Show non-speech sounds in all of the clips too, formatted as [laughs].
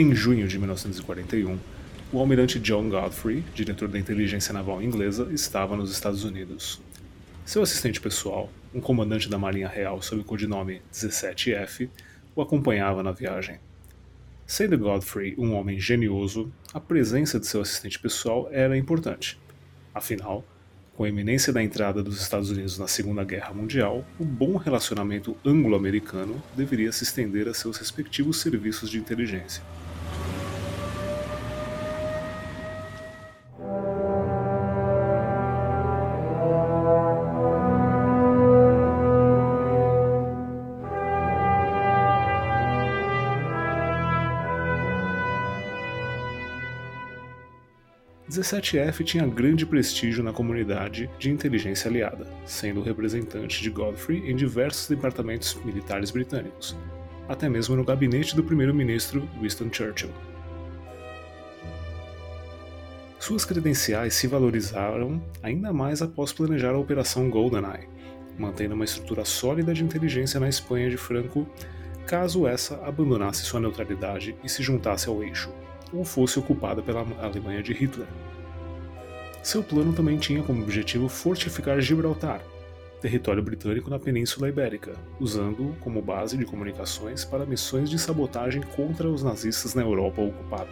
Em junho de 1941, o almirante John Godfrey, diretor da inteligência naval inglesa, estava nos Estados Unidos. Seu assistente pessoal, um comandante da Marinha Real sob o codinome 17F, o acompanhava na viagem. Sendo Godfrey um homem genioso, a presença de seu assistente pessoal era importante. Afinal, com a iminência da entrada dos Estados Unidos na Segunda Guerra Mundial, o bom relacionamento anglo-americano deveria se estender a seus respectivos serviços de inteligência. 17F tinha grande prestígio na comunidade de inteligência aliada, sendo representante de Godfrey em diversos departamentos militares britânicos, até mesmo no gabinete do primeiro-ministro Winston Churchill. Suas credenciais se valorizaram ainda mais após planejar a Operação GoldenEye, mantendo uma estrutura sólida de inteligência na Espanha de Franco, caso essa abandonasse sua neutralidade e se juntasse ao eixo, ou fosse ocupada pela Alemanha de Hitler. Seu plano também tinha como objetivo fortificar Gibraltar, território britânico na Península Ibérica, usando-o como base de comunicações para missões de sabotagem contra os nazistas na Europa ocupada.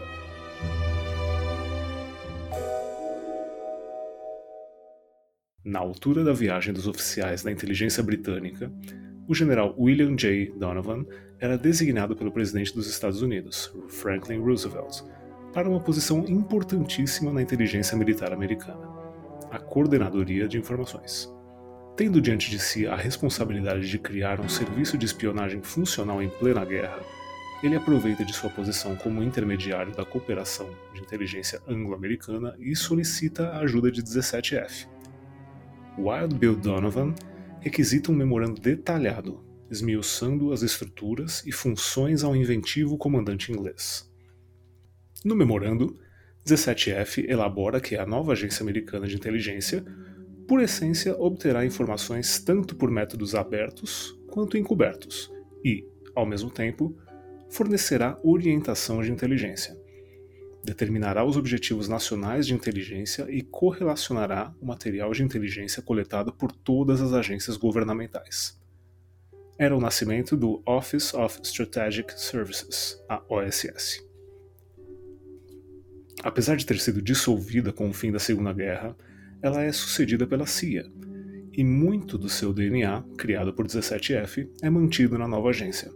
Na altura da viagem dos oficiais da inteligência britânica, o general William J. Donovan era designado pelo presidente dos Estados Unidos, Franklin Roosevelt, para uma posição importantíssima na inteligência militar americana, a Coordenadoria de Informações. Tendo diante de si a responsabilidade de criar um serviço de espionagem funcional em plena guerra, ele aproveita de sua posição como intermediário da cooperação de inteligência anglo-americana e solicita a ajuda de 17F. Wild Bill Donovan requisita um memorando detalhado, esmiuçando as estruturas e funções ao inventivo comandante inglês. No memorando, 17F elabora que a nova agência americana de inteligência, por essência, obterá informações tanto por métodos abertos quanto encobertos e, ao mesmo tempo, fornecerá orientação de inteligência. Determinará os objetivos nacionais de inteligência e correlacionará o material de inteligência coletado por todas as agências governamentais. Era o nascimento do Office of Strategic Services, a OSS. Apesar de ter sido dissolvida com o fim da Segunda Guerra, ela é sucedida pela CIA, e muito do seu DNA, criado por 17F, é mantido na nova agência.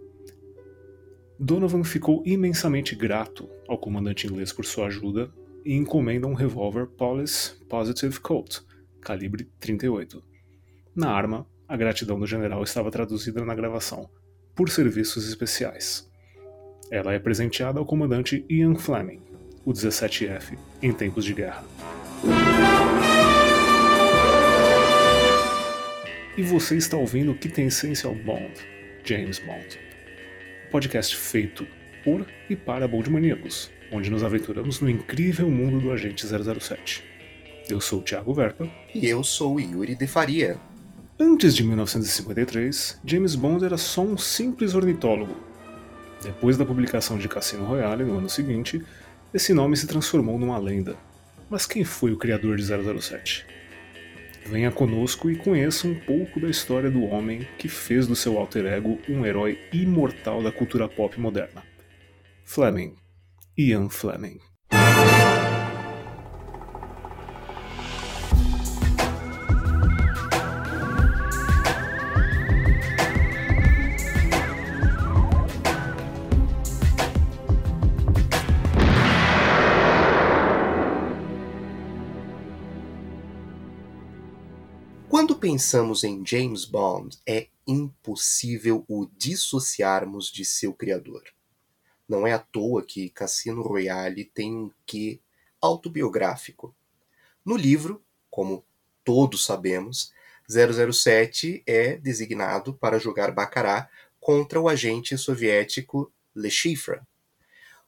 Donovan ficou imensamente grato ao comandante inglês por sua ajuda e encomenda um revólver Police Positive Colt, calibre 38. Na arma, a gratidão do general estava traduzida na gravação, por serviços especiais. Ela é presenteada ao comandante Ian Fleming, o 17F, em tempos de guerra. E você está ouvindo o que tem Essential Bond, James Bond. Podcast feito por e para Bond Maníacos, onde nos aventuramos no incrível mundo do Agente 007. Eu sou o Thiago Verpa. E eu sou o Yuri de Faria. Antes de 1953, James Bond era só um simples ornitólogo. Depois da publicação de Cassino Royale no ano seguinte, esse nome se transformou numa lenda. Mas quem foi o criador de 007? Venha conosco e conheça um pouco da história do homem que fez do seu alter ego um herói imortal da cultura pop moderna. Fleming. Ian Fleming. Pensamos em James Bond, é impossível o dissociarmos de seu criador. Não é à toa que Cassino Royale tem um quê autobiográfico. No livro, como todos sabemos, 007 é designado para jogar Baccarat contra o agente soviético Le Chiffre,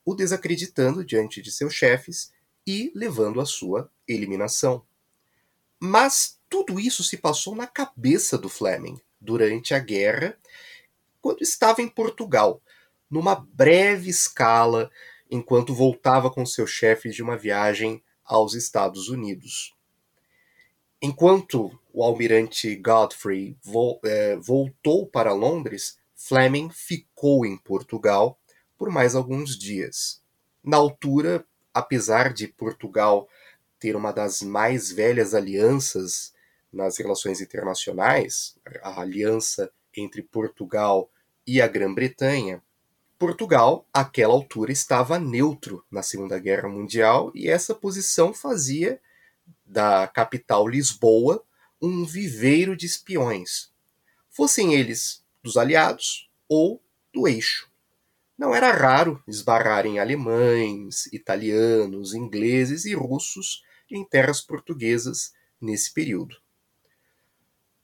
o desacreditando diante de seus chefes e levando à sua eliminação. Mas tudo isso se passou na cabeça do Fleming durante a guerra, quando estava em Portugal, numa breve escala enquanto voltava com seu chefe de uma viagem aos Estados Unidos. Enquanto o almirante Godfrey vo é, voltou para Londres, Fleming ficou em Portugal por mais alguns dias. Na altura, apesar de Portugal ter uma das mais velhas alianças nas relações internacionais, a aliança entre Portugal e a Grã-Bretanha, Portugal, àquela altura, estava neutro na Segunda Guerra Mundial e essa posição fazia da capital Lisboa um viveiro de espiões, fossem eles dos aliados ou do eixo. Não era raro esbarrarem alemães, italianos, ingleses e russos em terras portuguesas nesse período.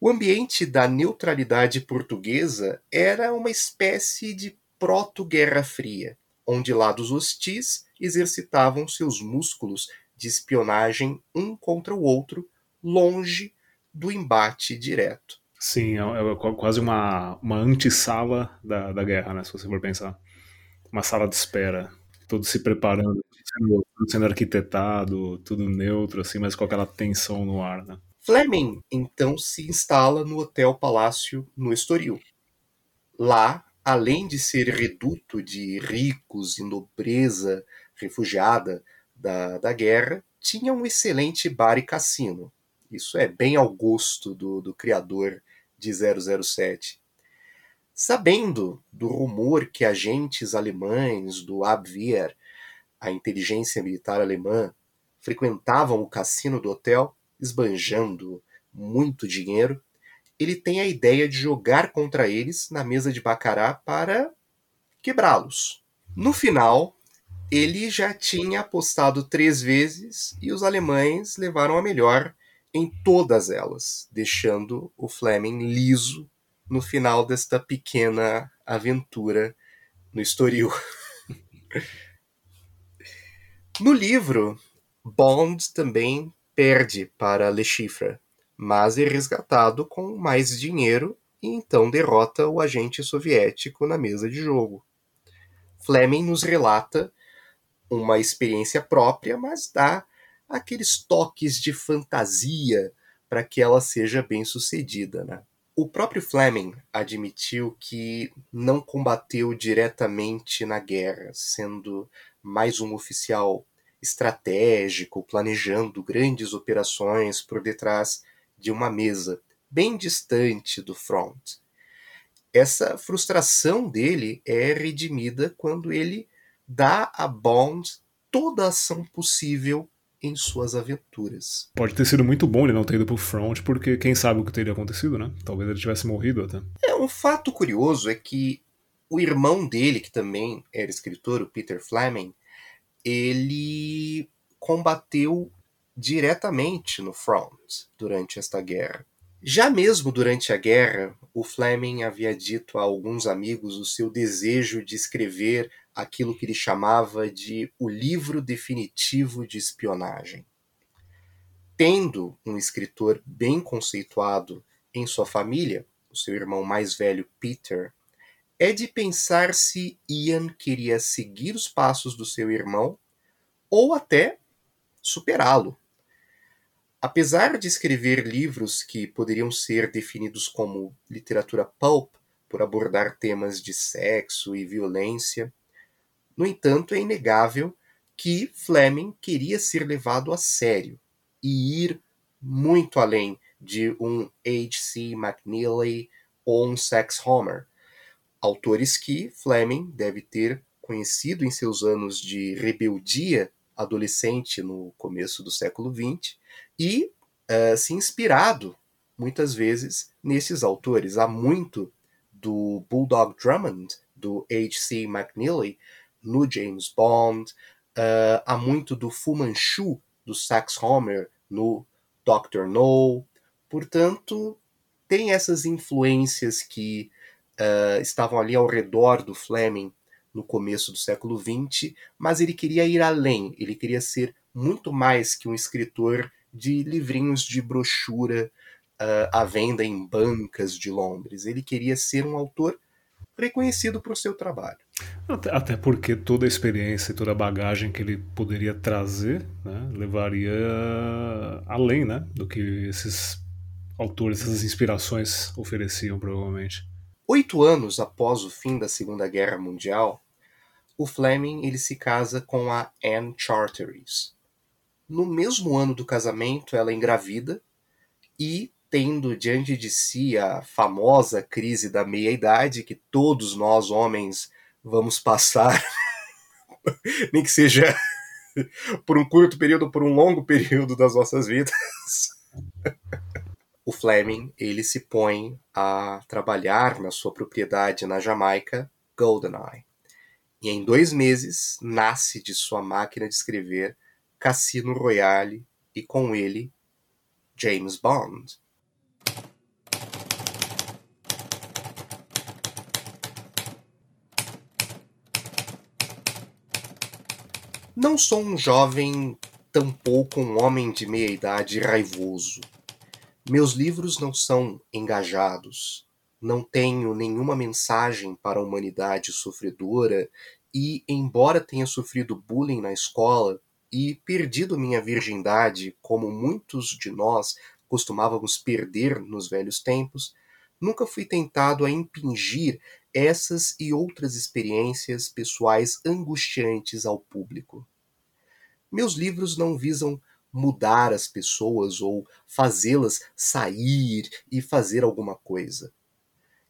O ambiente da neutralidade portuguesa era uma espécie de proto-guerra fria, onde lados hostis exercitavam seus músculos de espionagem um contra o outro, longe do embate direto. Sim, é, é quase uma, uma antessala da, da guerra, né, se você for pensar. Uma sala de espera, todos se preparando, sendo, sendo arquitetado, tudo neutro, assim, mas com aquela tensão no ar, né? Fleming, então, se instala no Hotel Palácio no Estoril. Lá, além de ser reduto de ricos e nobreza refugiada da, da guerra, tinha um excelente bar e cassino. Isso é bem ao gosto do, do criador de 007. Sabendo do rumor que agentes alemães do Abwehr, a inteligência militar alemã, frequentavam o cassino do hotel, esbanjando muito dinheiro, ele tem a ideia de jogar contra eles na mesa de bacará para quebrá-los. No final, ele já tinha apostado três vezes e os alemães levaram a melhor em todas elas, deixando o Fleming liso no final desta pequena aventura no Estoril. [laughs] no livro, Bond também perde para Le Chiffre, mas é resgatado com mais dinheiro e então derrota o agente soviético na mesa de jogo. Fleming nos relata uma experiência própria, mas dá aqueles toques de fantasia para que ela seja bem sucedida. Né? O próprio Fleming admitiu que não combateu diretamente na guerra, sendo mais um oficial estratégico, planejando grandes operações por detrás de uma mesa, bem distante do front. Essa frustração dele é redimida quando ele dá a Bond toda a ação possível em suas aventuras. Pode ter sido muito bom ele não ter ido pro front, porque quem sabe o que teria acontecido, né? Talvez ele tivesse morrido até. É, um fato curioso é que o irmão dele, que também era escritor, o Peter Fleming, ele combateu diretamente no front durante esta guerra. Já mesmo durante a guerra, o Fleming havia dito a alguns amigos o seu desejo de escrever aquilo que ele chamava de o livro definitivo de espionagem. Tendo um escritor bem conceituado em sua família, o seu irmão mais velho Peter, é de pensar se Ian queria seguir os passos do seu irmão ou até superá-lo Apesar de escrever livros que poderiam ser definidos como literatura pulp, por abordar temas de sexo e violência, no entanto, é inegável que Fleming queria ser levado a sério e ir muito além de um H.C. McNeely ou um Sax Homer, autores que Fleming deve ter conhecido em seus anos de rebeldia adolescente no começo do século XX e uh, se inspirado muitas vezes nesses autores. Há muito do Bulldog Drummond, do H.C. McNeely, no James Bond, uh, há muito do Fu Manchu, do Sax Homer, no Dr. No. Portanto, tem essas influências que uh, estavam ali ao redor do Fleming no começo do século XX, mas ele queria ir além, ele queria ser muito mais que um escritor de livrinhos de brochura uh, à venda em bancas de Londres. Ele queria ser um autor reconhecido por seu trabalho. Até, porque toda a experiência e toda a bagagem que ele poderia trazer né, levaria além né, do que esses autores, essas inspirações ofereciam, provavelmente. Oito anos após o fim da Segunda Guerra Mundial, o Fleming ele se casa com a Anne Charteris. No mesmo ano do casamento, ela engravida e, tendo diante de si a famosa crise da meia-idade que todos nós homens vamos passar, [laughs] nem que seja por um curto período por um longo período das nossas vidas. [laughs] o Fleming ele se põe a trabalhar na sua propriedade na Jamaica, GoldenEye. E em dois meses nasce de sua máquina de escrever Cassino Royale e com ele James Bond. Não sou um jovem, tampouco um homem de meia idade raivoso meus livros não são engajados, não tenho nenhuma mensagem para a humanidade sofredora e, embora tenha sofrido bullying na escola e perdido minha virgindade, como muitos de nós costumávamos perder nos velhos tempos, nunca fui tentado a impingir essas e outras experiências pessoais angustiantes ao público. Meus livros não visam mudar as pessoas ou fazê-las sair e fazer alguma coisa.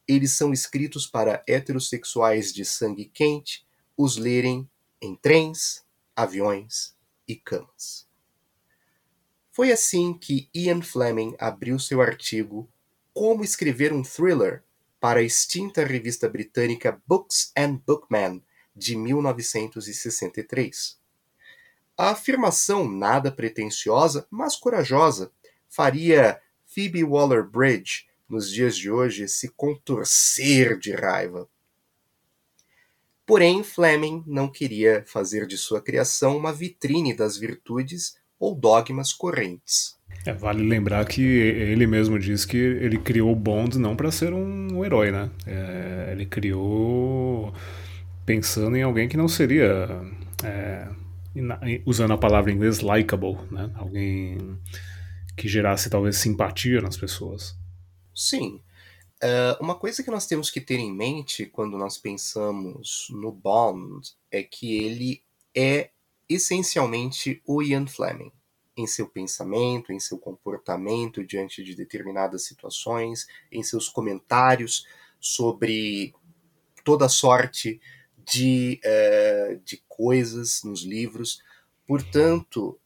Eles são escritos para heterossexuais de sangue quente os lerem em trens, aviões e camas. Foi assim que Ian Fleming abriu seu artigo Como escrever um thriller para a extinta revista britânica Books and Bookmen de 1963. A afirmação nada pretensiosa, mas corajosa, faria Phoebe Waller-Bridge, nos dias de hoje, se contorcer de raiva. Porém, Fleming não queria fazer de sua criação uma vitrine das virtudes ou dogmas correntes. É, vale lembrar que ele mesmo diz que ele criou Bond não para ser um herói, né? É, ele criou pensando em alguém que não seria é, usando a palavra em inglês, likable, né? Alguém que gerasse talvez simpatia nas pessoas. Sim. Uh, uma coisa que nós temos que ter em mente quando nós pensamos no Bond é que ele é essencialmente o Ian Fleming em seu pensamento, em seu comportamento diante de determinadas situações, em seus comentários sobre toda sorte de, uh, de coisas nos livros. Portanto,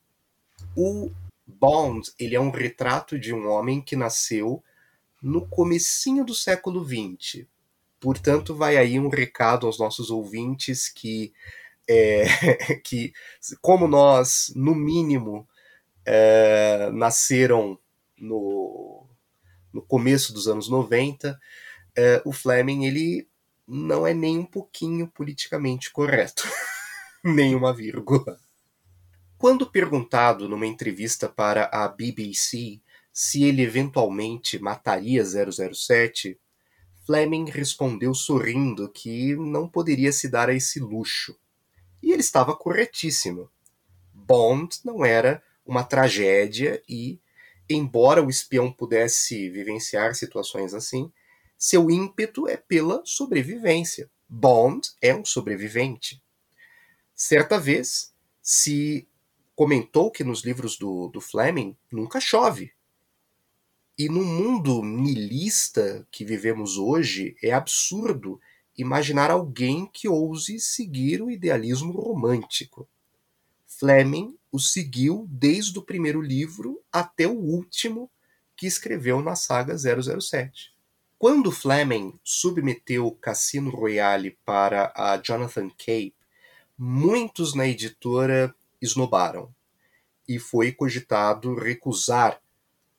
o Bond ele é um retrato de um homem que nasceu no comecinho do século XX. Portanto, vai aí um recado aos nossos ouvintes que, é, [laughs] que como nós, no mínimo, é, nasceram no, no começo dos anos 90, é, o Fleming ele não é nem um pouquinho politicamente correto. [laughs] Nenhuma vírgula. Quando perguntado numa entrevista para a BBC se ele eventualmente mataria 007, Fleming respondeu sorrindo que não poderia se dar a esse luxo. E ele estava corretíssimo. Bond não era uma tragédia e, embora o espião pudesse vivenciar situações assim, seu ímpeto é pela sobrevivência. Bond é um sobrevivente. Certa vez, se comentou que nos livros do, do Fleming nunca chove. E no mundo nilista que vivemos hoje, é absurdo imaginar alguém que ouse seguir o idealismo romântico. Fleming o seguiu desde o primeiro livro até o último que escreveu na saga 007. Quando Fleming submeteu Cassino Royale para a Jonathan Cape, muitos na editora esnobaram e foi cogitado recusar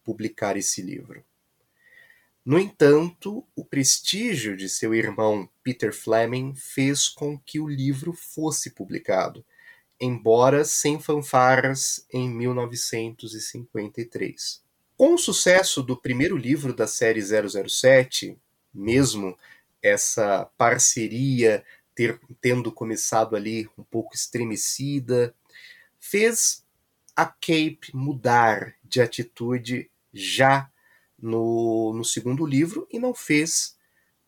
publicar esse livro. No entanto, o prestígio de seu irmão Peter Fleming fez com que o livro fosse publicado, embora sem fanfarras em 1953. Com o sucesso do primeiro livro da série 007, mesmo essa parceria ter, tendo começado ali um pouco estremecida, fez a Cape mudar de atitude já no, no segundo livro e não fez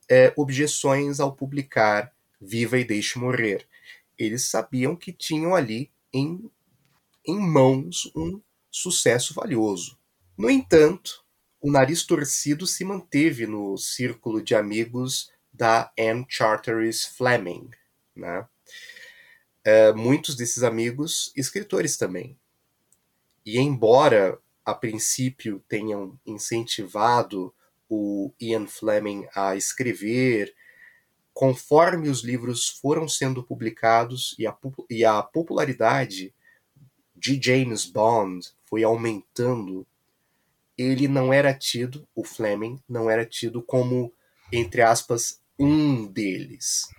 é, objeções ao publicar Viva e Deixe Morrer. Eles sabiam que tinham ali em, em mãos um sucesso valioso. No entanto, o nariz torcido se manteve no círculo de amigos da Anne Charteris Fleming. Né? É, muitos desses amigos, escritores também. E embora a princípio tenham incentivado o Ian Fleming a escrever, conforme os livros foram sendo publicados e a, e a popularidade de James Bond foi aumentando, ele não era tido, o Fleming não era tido como, entre aspas, um deles.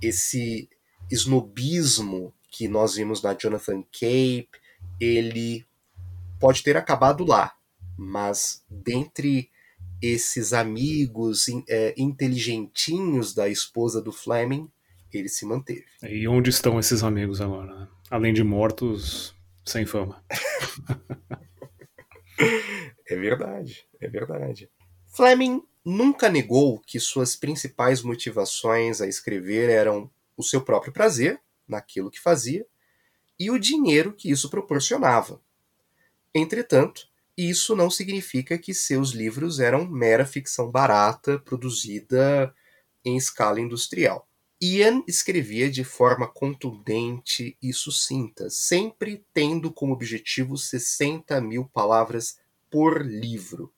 Esse snobismo que nós vimos na Jonathan Cape, ele pode ter acabado lá, mas dentre esses amigos é, inteligentinhos da esposa do Fleming, ele se manteve. E onde estão esses amigos agora? Além de mortos, sem fama. [laughs] é verdade, é verdade. Fleming nunca negou que suas principais motivações a escrever eram o seu próprio prazer naquilo que fazia e o dinheiro que isso proporcionava. Entretanto, isso não significa que seus livros eram mera ficção barata produzida em escala industrial. Ian escrevia de forma contundente e sucinta, sempre tendo como objetivo 60 mil palavras por livro.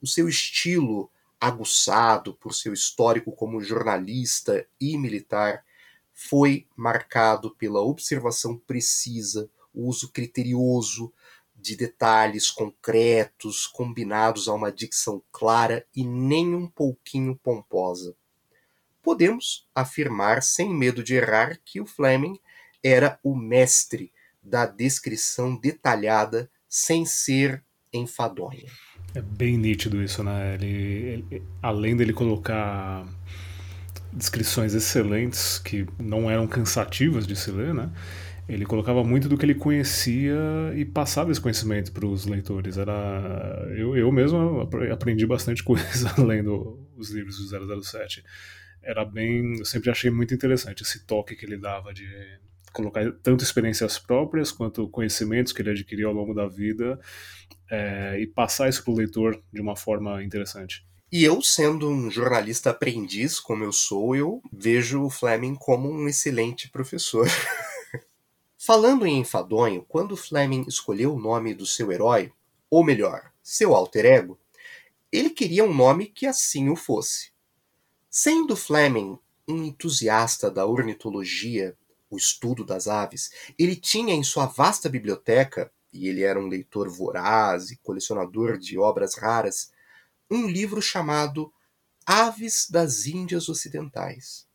O seu estilo, aguçado por seu histórico como jornalista e militar, foi marcado pela observação precisa, o uso criterioso de detalhes concretos combinados a uma dicção clara e nem um pouquinho pomposa. Podemos afirmar sem medo de errar que o Fleming era o mestre da descrição detalhada sem ser enfadonha. É bem nítido isso, né? Ele, ele, além dele colocar descrições excelentes que não eram cansativas de se ler, né? Ele colocava muito do que ele conhecia e passava esse conhecimento para os leitores. Era eu, eu mesmo aprendi bastante [laughs] coisa lendo os livros do 007. Era bem, eu sempre achei muito interessante esse toque que ele dava de colocar tanto experiências próprias quanto conhecimentos que ele adquiriu ao longo da vida é, e passar isso para o leitor de uma forma interessante. E eu, sendo um jornalista aprendiz, como eu sou, eu vejo o Fleming como um excelente professor. [laughs] Falando em enfadonho, quando Fleming escolheu o nome do seu herói, ou melhor, seu alter ego, ele queria um nome que assim o fosse. Sendo Fleming um entusiasta da ornitologia, o estudo das aves, ele tinha em sua vasta biblioteca e ele era um leitor voraz e colecionador de obras raras, um livro chamado Aves das Índias Ocidentais.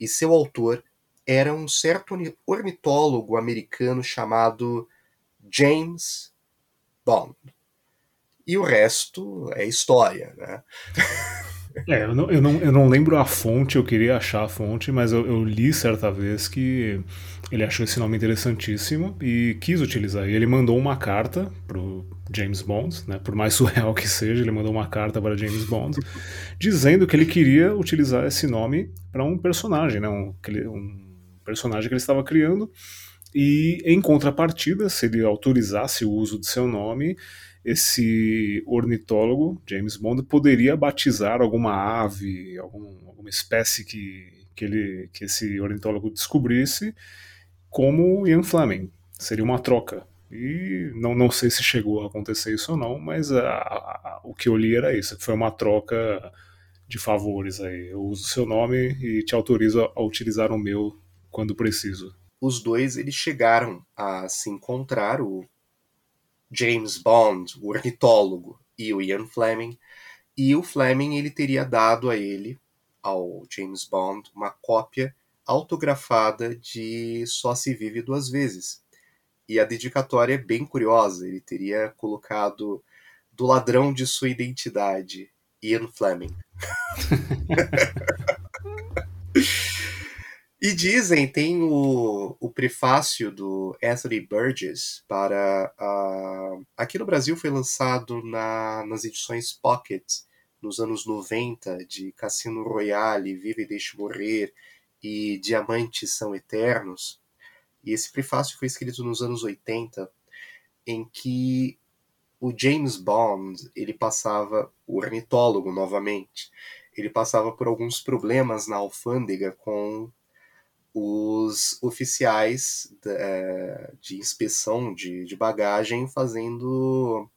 E seu autor era um certo ornitólogo americano chamado James Bond. E o resto é história, né? [laughs] É, eu não, eu, não, eu não lembro a fonte, eu queria achar a fonte, mas eu, eu, li certa vez que ele achou esse nome interessantíssimo e quis utilizar. E ele mandou uma carta pro James Bond, né, por mais [laughs] surreal que seja, ele mandou uma carta para James Bond, dizendo que ele queria utilizar esse nome para um personagem, né, um, um personagem que ele estava criando. E em contrapartida, se ele autorizasse o uso de seu nome, esse ornitólogo, James Bond, poderia batizar alguma ave, algum, alguma espécie que, que, ele, que esse ornitólogo descobrisse como Ian Fleming. Seria uma troca. E não, não sei se chegou a acontecer isso ou não, mas a, a, o que eu li era isso. Foi uma troca de favores aí. Eu uso seu nome e te autorizo a, a utilizar o meu quando preciso. Os dois eles chegaram a se encontrar, o James Bond, o ornitólogo, e o Ian Fleming. E o Fleming ele teria dado a ele, ao James Bond, uma cópia autografada de Só se vive duas vezes. E a dedicatória é bem curiosa. Ele teria colocado do ladrão de sua identidade, Ian Fleming. [laughs] E dizem, tem o, o prefácio do Anthony Burgess para. Uh, aqui no Brasil foi lançado na, nas edições Pocket, nos anos 90, de Cassino Royale, Vive e Deixe Morrer e Diamantes São Eternos. E esse prefácio foi escrito nos anos 80, em que o James Bond ele passava, o ornitólogo novamente, ele passava por alguns problemas na alfândega com os oficiais de, é, de inspeção de, de, bagagem fazendo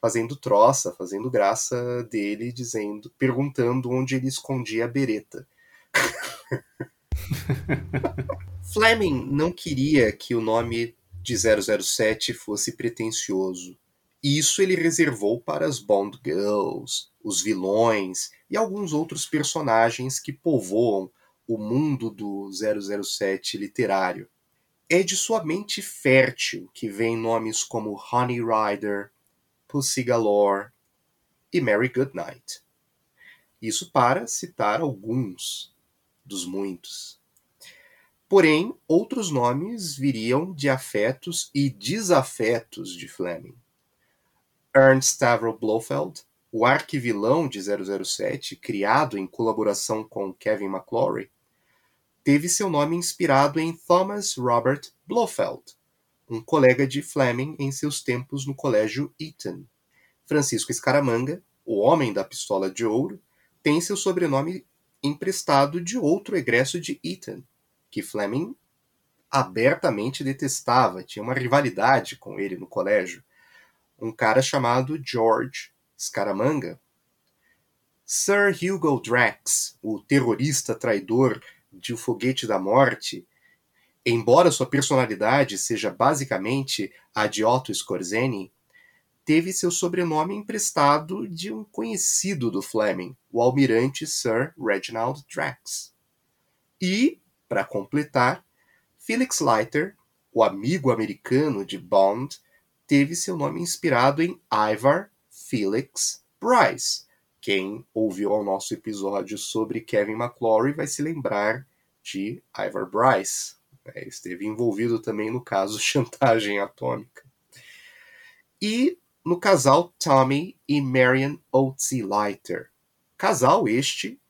fazendo troça, fazendo graça dele, dizendo, perguntando onde ele escondia a bereta. [laughs] Fleming não queria que o nome de 007 fosse pretensioso. Isso ele reservou para as Bond Girls, os vilões e alguns outros personagens que povoam o mundo do 007 literário. É de sua mente fértil que vem nomes como Honey Rider, Pussy Galore e Mary Goodnight. Isso para citar alguns dos muitos. Porém, outros nomes viriam de afetos e desafetos de Fleming. Ernst Stavro Blofeld, o arquivilão de 007, criado em colaboração com Kevin McClory, teve seu nome inspirado em Thomas Robert Blofeld, um colega de Fleming em seus tempos no colégio Eton. Francisco Escaramanga, o homem da pistola de ouro, tem seu sobrenome emprestado de outro egresso de Eton, que Fleming abertamente detestava, tinha uma rivalidade com ele no colégio, um cara chamado George Scaramanga. Sir Hugo Drax, o terrorista traidor de O Foguete da Morte, embora sua personalidade seja basicamente a de Otto Skorzeny, teve seu sobrenome emprestado de um conhecido do Fleming, o almirante Sir Reginald Drax. E, para completar, Felix Leiter, o amigo americano de Bond, teve seu nome inspirado em Ivar Felix Bryce, quem ouviu o nosso episódio sobre Kevin McClory vai se lembrar de Ivar Bryce. É, esteve envolvido também no caso [laughs] Chantagem Atômica. E no casal Tommy e Marion Otzi Leiter. Casal este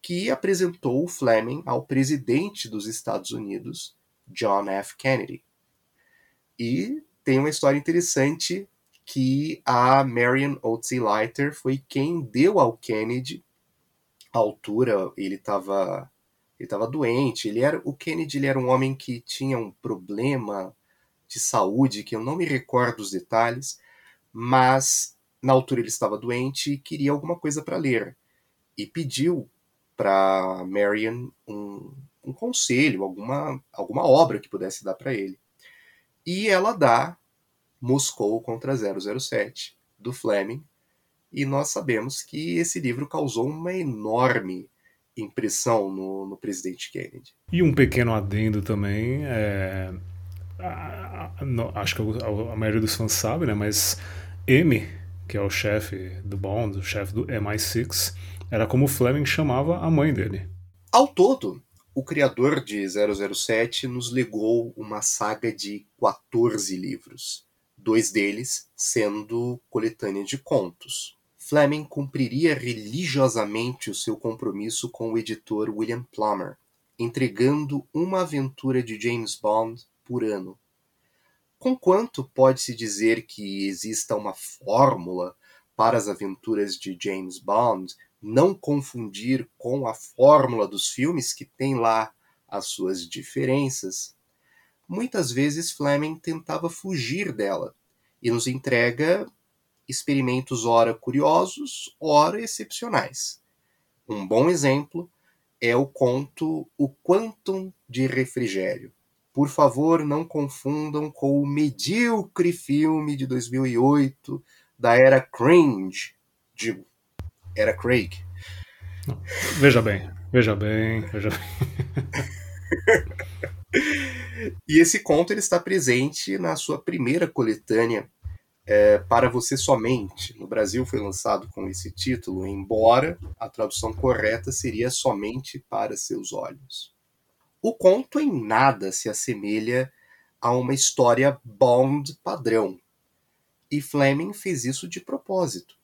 que apresentou Fleming ao presidente dos Estados Unidos, John F. Kennedy. E tem uma história interessante que a Marion Otzi Leiter foi quem deu ao Kennedy a altura, ele estava ele estava doente, ele era o Kennedy ele era um homem que tinha um problema de saúde que eu não me recordo os detalhes, mas na altura ele estava doente e queria alguma coisa para ler. E pediu para Marion um, um conselho, alguma alguma obra que pudesse dar para ele. E ela dá Moscou contra 007, do Fleming, e nós sabemos que esse livro causou uma enorme impressão no, no presidente Kennedy. E um pequeno adendo também, é, acho que a, a, maioria dos fãs sabe, né, mas M, que é o chefe do Bond, o chefe do MI6, era como Fleming chamava a mãe dele. Ao todo, o criador de 007 nos legou uma saga de 14 livros dois deles sendo coletânea de contos. Fleming cumpriria religiosamente o seu compromisso com o editor William Plummer, entregando uma aventura de James Bond por ano. Conquanto pode-se dizer que exista uma fórmula para as aventuras de James Bond, não confundir com a fórmula dos filmes que tem lá as suas diferenças, muitas vezes Fleming tentava fugir dela e nos entrega experimentos ora curiosos, ora excepcionais. Um bom exemplo é o conto O Quantum de Refrigério. Por favor, não confundam com o medíocre filme de 2008 da era cringe, digo, era Craig. Veja bem, veja bem, veja bem. [laughs] [laughs] e esse conto ele está presente na sua primeira coletânea é, Para Você Somente. No Brasil foi lançado com esse título, embora a tradução correta seria Somente para Seus Olhos. O conto em nada se assemelha a uma história Bond padrão. E Fleming fez isso de propósito,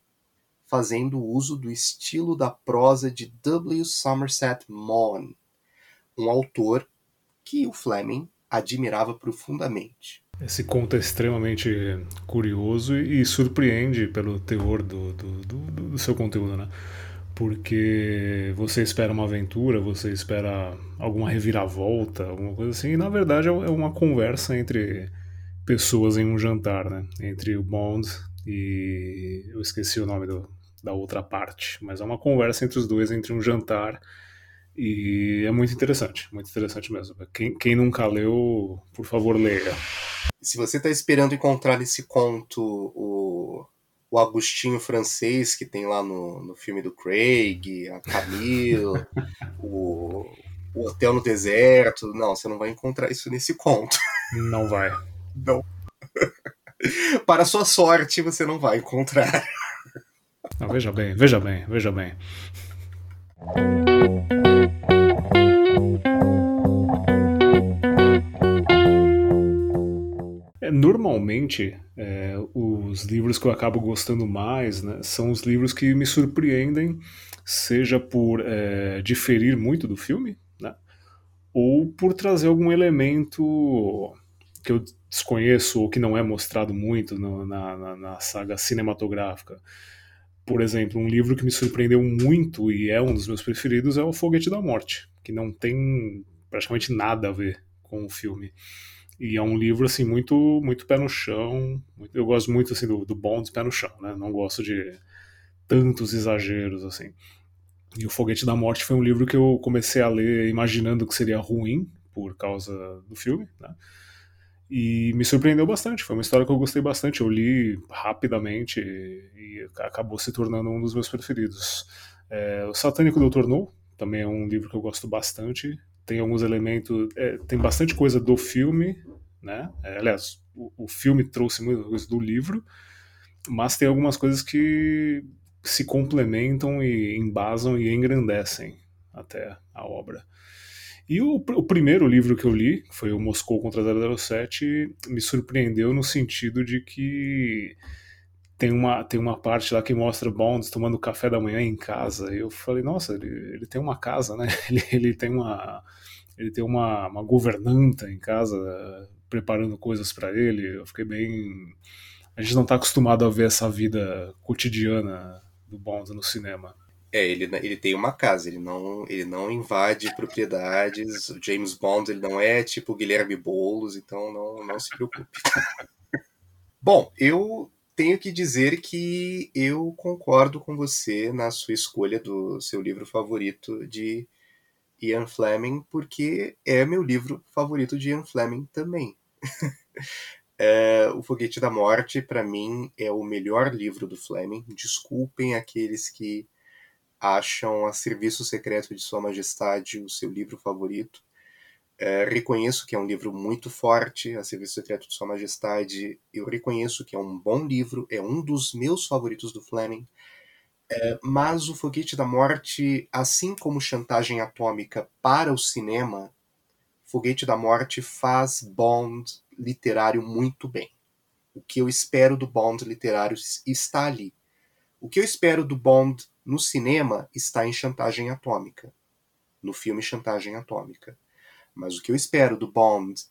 fazendo uso do estilo da prosa de W. Somerset Maugham, um autor que o Fleming admirava profundamente. Esse conto é extremamente curioso e surpreende pelo teor do, do, do, do seu conteúdo, né? Porque você espera uma aventura, você espera alguma reviravolta, alguma coisa assim, e na verdade é, é uma conversa entre pessoas em um jantar, né? Entre o Bond e. Eu esqueci o nome do, da outra parte, mas é uma conversa entre os dois, entre um jantar e é muito interessante, muito interessante mesmo. Quem, quem nunca leu, por favor, leia. Se você está esperando encontrar nesse conto o, o Agostinho francês que tem lá no, no filme do Craig, a Camille, [laughs] o, o Hotel no Deserto, não, você não vai encontrar isso nesse conto. Não vai. Não. [laughs] Para sua sorte, você não vai encontrar. Não, veja bem, veja bem, veja bem. Normalmente, é, os livros que eu acabo gostando mais né, são os livros que me surpreendem, seja por é, diferir muito do filme, né, ou por trazer algum elemento que eu desconheço ou que não é mostrado muito no, na, na, na saga cinematográfica. Por exemplo, um livro que me surpreendeu muito e é um dos meus preferidos é O Foguete da Morte, que não tem praticamente nada a ver com o filme. E é um livro assim muito muito pé no chão. Muito, eu gosto muito assim do, do Bond pé no chão, né? Não gosto de tantos exageros assim. E o Foguete da Morte foi um livro que eu comecei a ler imaginando que seria ruim por causa do filme, né? E me surpreendeu bastante. Foi uma história que eu gostei bastante. Eu li rapidamente e, acabou se tornando um dos meus preferidos. É, o Satânico Doutor No também é um livro que eu gosto bastante. Tem alguns elementos. É, tem bastante coisa do filme, né? É, aliás, o, o, filme trouxe muita coisa do livro, mas tem algumas coisas que se complementam e embasam e engrandecem até a obra. E o, o, primeiro livro que eu li, que foi o Moscou contra 007, me surpreendeu no sentido de que tem uma, tem uma parte lá que mostra Bond tomando café da manhã em casa. E eu falei, nossa, ele, ele tem uma casa, né? [laughs] Ele, ele tem uma ele tem uma, uma governanta em casa preparando coisas para ele. Eu fiquei bem. A gente não está acostumado a ver essa vida cotidiana do Bond no cinema. É, ele, ele tem uma casa, ele não, ele não invade propriedades. O James Bond ele não é tipo Guilherme Boulos, então não, não se preocupe. [laughs] Bom, eu tenho que dizer que eu concordo com você na sua escolha do seu livro favorito de Ian Fleming, porque é meu livro favorito de Ian Fleming também. [laughs] é, o Foguete da Morte, para mim, é o melhor livro do Fleming. Desculpem aqueles que acham A Serviço Secreto de Sua Majestade o seu livro favorito. É, reconheço que é um livro muito forte, A Serviço Secreto de Sua Majestade. Eu reconheço que é um bom livro, é um dos meus favoritos do Fleming. Mas o Foguete da Morte, assim como Chantagem Atômica para o cinema, Foguete da Morte faz Bond literário muito bem. O que eu espero do Bond literário está ali. O que eu espero do Bond no cinema está em Chantagem Atômica, no filme Chantagem Atômica. Mas o que eu espero do Bond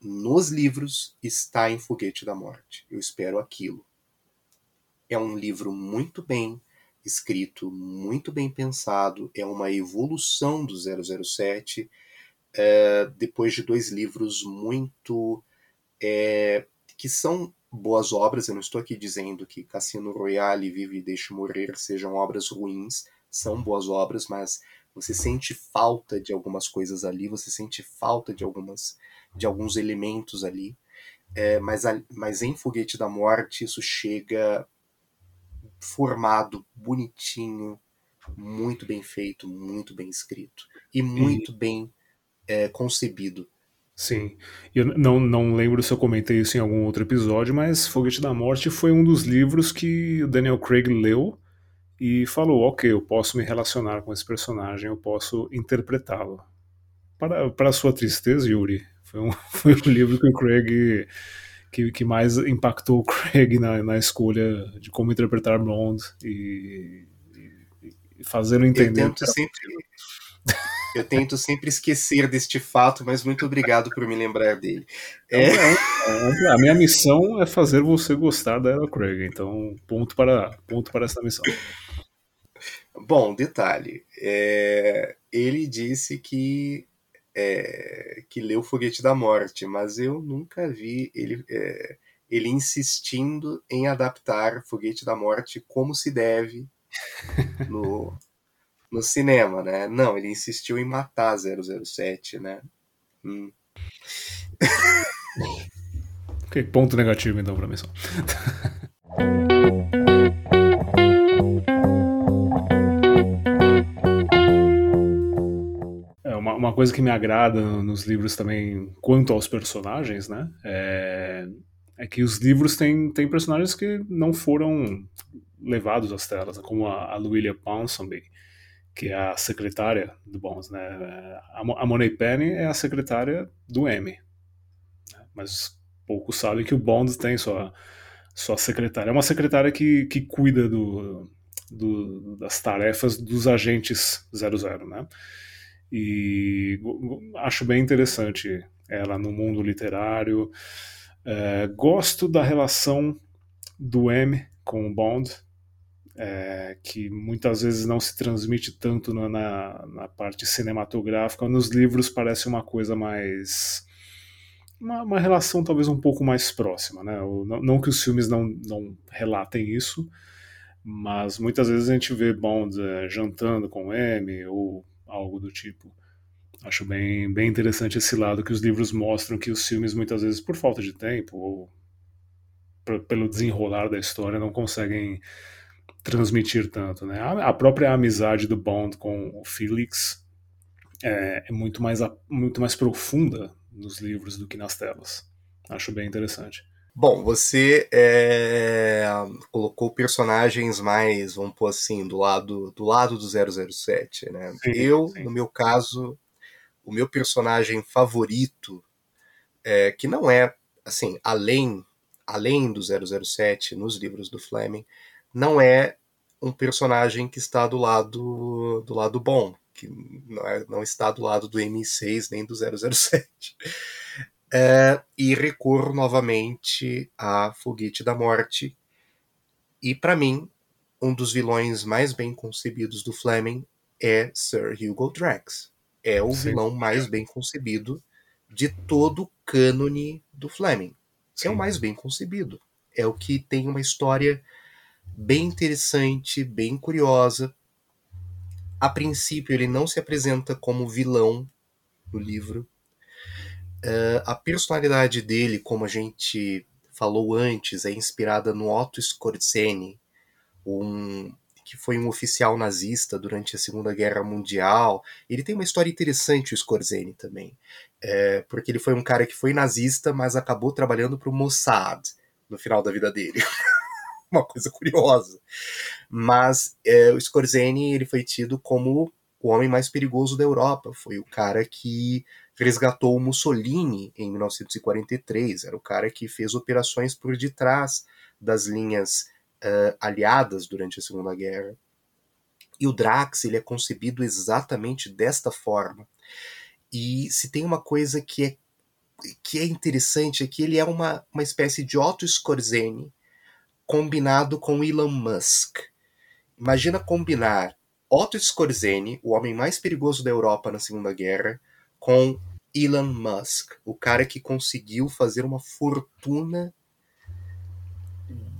nos livros está em Foguete da Morte. Eu espero aquilo. É um livro muito bem escrito, muito bem pensado, é uma evolução do 007, é, depois de dois livros muito. É, que são boas obras, eu não estou aqui dizendo que Cassino Royale, Vive e Deixe Morrer sejam obras ruins, são boas obras, mas você sente falta de algumas coisas ali, você sente falta de algumas de alguns elementos ali, é, mas, mas em Foguete da Morte isso chega formado, bonitinho, muito bem feito, muito bem escrito e muito e... bem é, concebido. Sim, eu não, não lembro se eu comentei isso em algum outro episódio, mas Foguete da Morte foi um dos livros que o Daniel Craig leu e falou: ok, eu posso me relacionar com esse personagem, eu posso interpretá-lo. para, para sua tristeza, Yuri, foi, um, [laughs] foi o livro que o Craig que, que mais impactou o Craig na, na escolha de como interpretar Blonde e, e, e fazendo entender. Eu tento, sempre, eu tento sempre esquecer deste fato, mas muito obrigado por me lembrar dele. É, a minha missão é fazer você gostar da Ella Craig, então ponto para, ponto para essa missão. Bom, detalhe. É, ele disse que é, que leu Foguete da Morte, mas eu nunca vi ele, é, ele insistindo em adaptar Foguete da Morte como se deve [laughs] no, no cinema, né? Não, ele insistiu em matar 007, né? Hum. ok, ponto negativo então para mim só. [laughs] uma coisa que me agrada nos livros também, quanto aos personagens, né? É, é que os livros têm, têm personagens que não foram levados às telas, como a, a Louisa Ponsonby, que é a secretária do Bonds, né? A, a Money Penny é a secretária do M. Né? Mas poucos sabem que o Bond tem sua, sua secretária. É uma secretária que, que cuida do, do, das tarefas dos agentes 00, né? E acho bem interessante ela no mundo literário. É, gosto da relação do M com o Bond, é, que muitas vezes não se transmite tanto na, na, na, parte cinematográfica. Nos livros parece uma coisa mais. Uma, uma relação talvez um pouco mais próxima. Né? Não, não, que os filmes não, não relatem isso, mas muitas vezes a gente vê Bond é, jantando com M ou algo do tipo. Acho bem, bem interessante esse lado que os livros mostram que os filmes, muitas vezes, por falta de tempo ou pelo desenrolar da história, não conseguem transmitir tanto. Né? A, própria amizade do Bond com o Felix é, é muito, mais, muito mais profunda nos livros do que nas telas. Acho bem interessante. Bom, você é, colocou personagens mais, vamos pôr assim, do lado do lado do 007, né? Sim, eu, sim. no meu caso, o meu personagem favorito, é, que não é, assim, além, além do 007 nos livros do Fleming, não é um personagem que está do lado do lado bom, que não, é, não está do lado do M6 nem do 007. É, e recorro novamente a Foguete da Morte. E para mim, um dos vilões mais bem concebidos do Fleming é Sir Hugo Drax. É o Sim. vilão mais bem concebido de todo o cânone do Fleming. Sim. É o mais bem concebido. É o que tem uma história bem interessante, bem curiosa. A princípio, ele não se apresenta como vilão no livro, Uh, a personalidade dele, como a gente falou antes, é inspirada no Otto Skorzeny, um, que foi um oficial nazista durante a Segunda Guerra Mundial. Ele tem uma história interessante, o Skorzeny também, é, porque ele foi um cara que foi nazista, mas acabou trabalhando para o Mossad no final da vida dele. [laughs] uma coisa curiosa. Mas é, o Skorzeny ele foi tido como o homem mais perigoso da Europa. Foi o cara que resgatou o Mussolini em 1943. Era o cara que fez operações por detrás das linhas uh, aliadas durante a Segunda Guerra. E o Drax ele é concebido exatamente desta forma. E se tem uma coisa que é, que é interessante é que ele é uma, uma espécie de Otto Skorzeny combinado com Elon Musk. Imagina combinar Otto Skorzeny, o homem mais perigoso da Europa na Segunda Guerra, com Elon Musk, o cara que conseguiu fazer uma fortuna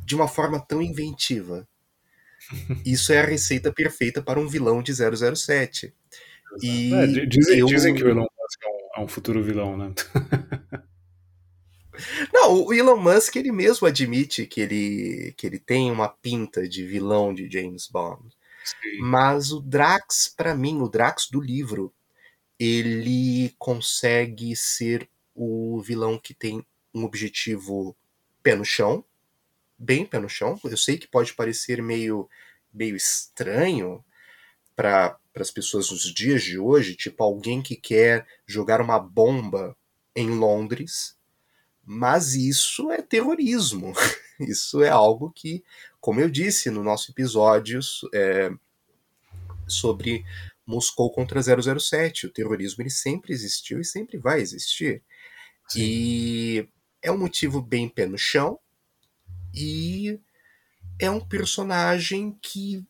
de uma forma tão inventiva. [laughs] Isso é a receita perfeita para um vilão de 007. E é, dizem, eu... dizem, que o Elon Musk é um, é um futuro vilão, né? [laughs] Não, o Elon Musk ele mesmo admite que ele, que ele tem uma pinta de vilão de James Bond. Sim. Mas o Drax, para mim, o Drax do livro, ele consegue ser o vilão que tem um objetivo pé no chão, bem pé no chão. Eu sei que pode parecer meio, meio estranho, para as pessoas nos dias de hoje, tipo alguém que quer jogar uma bomba em Londres, mas isso é terrorismo. [laughs] Isso é algo que, como eu disse no nosso episódio é, sobre Moscou contra 007, o terrorismo ele sempre existiu e sempre vai existir. Sim. E é um motivo bem pé no chão e é um personagem que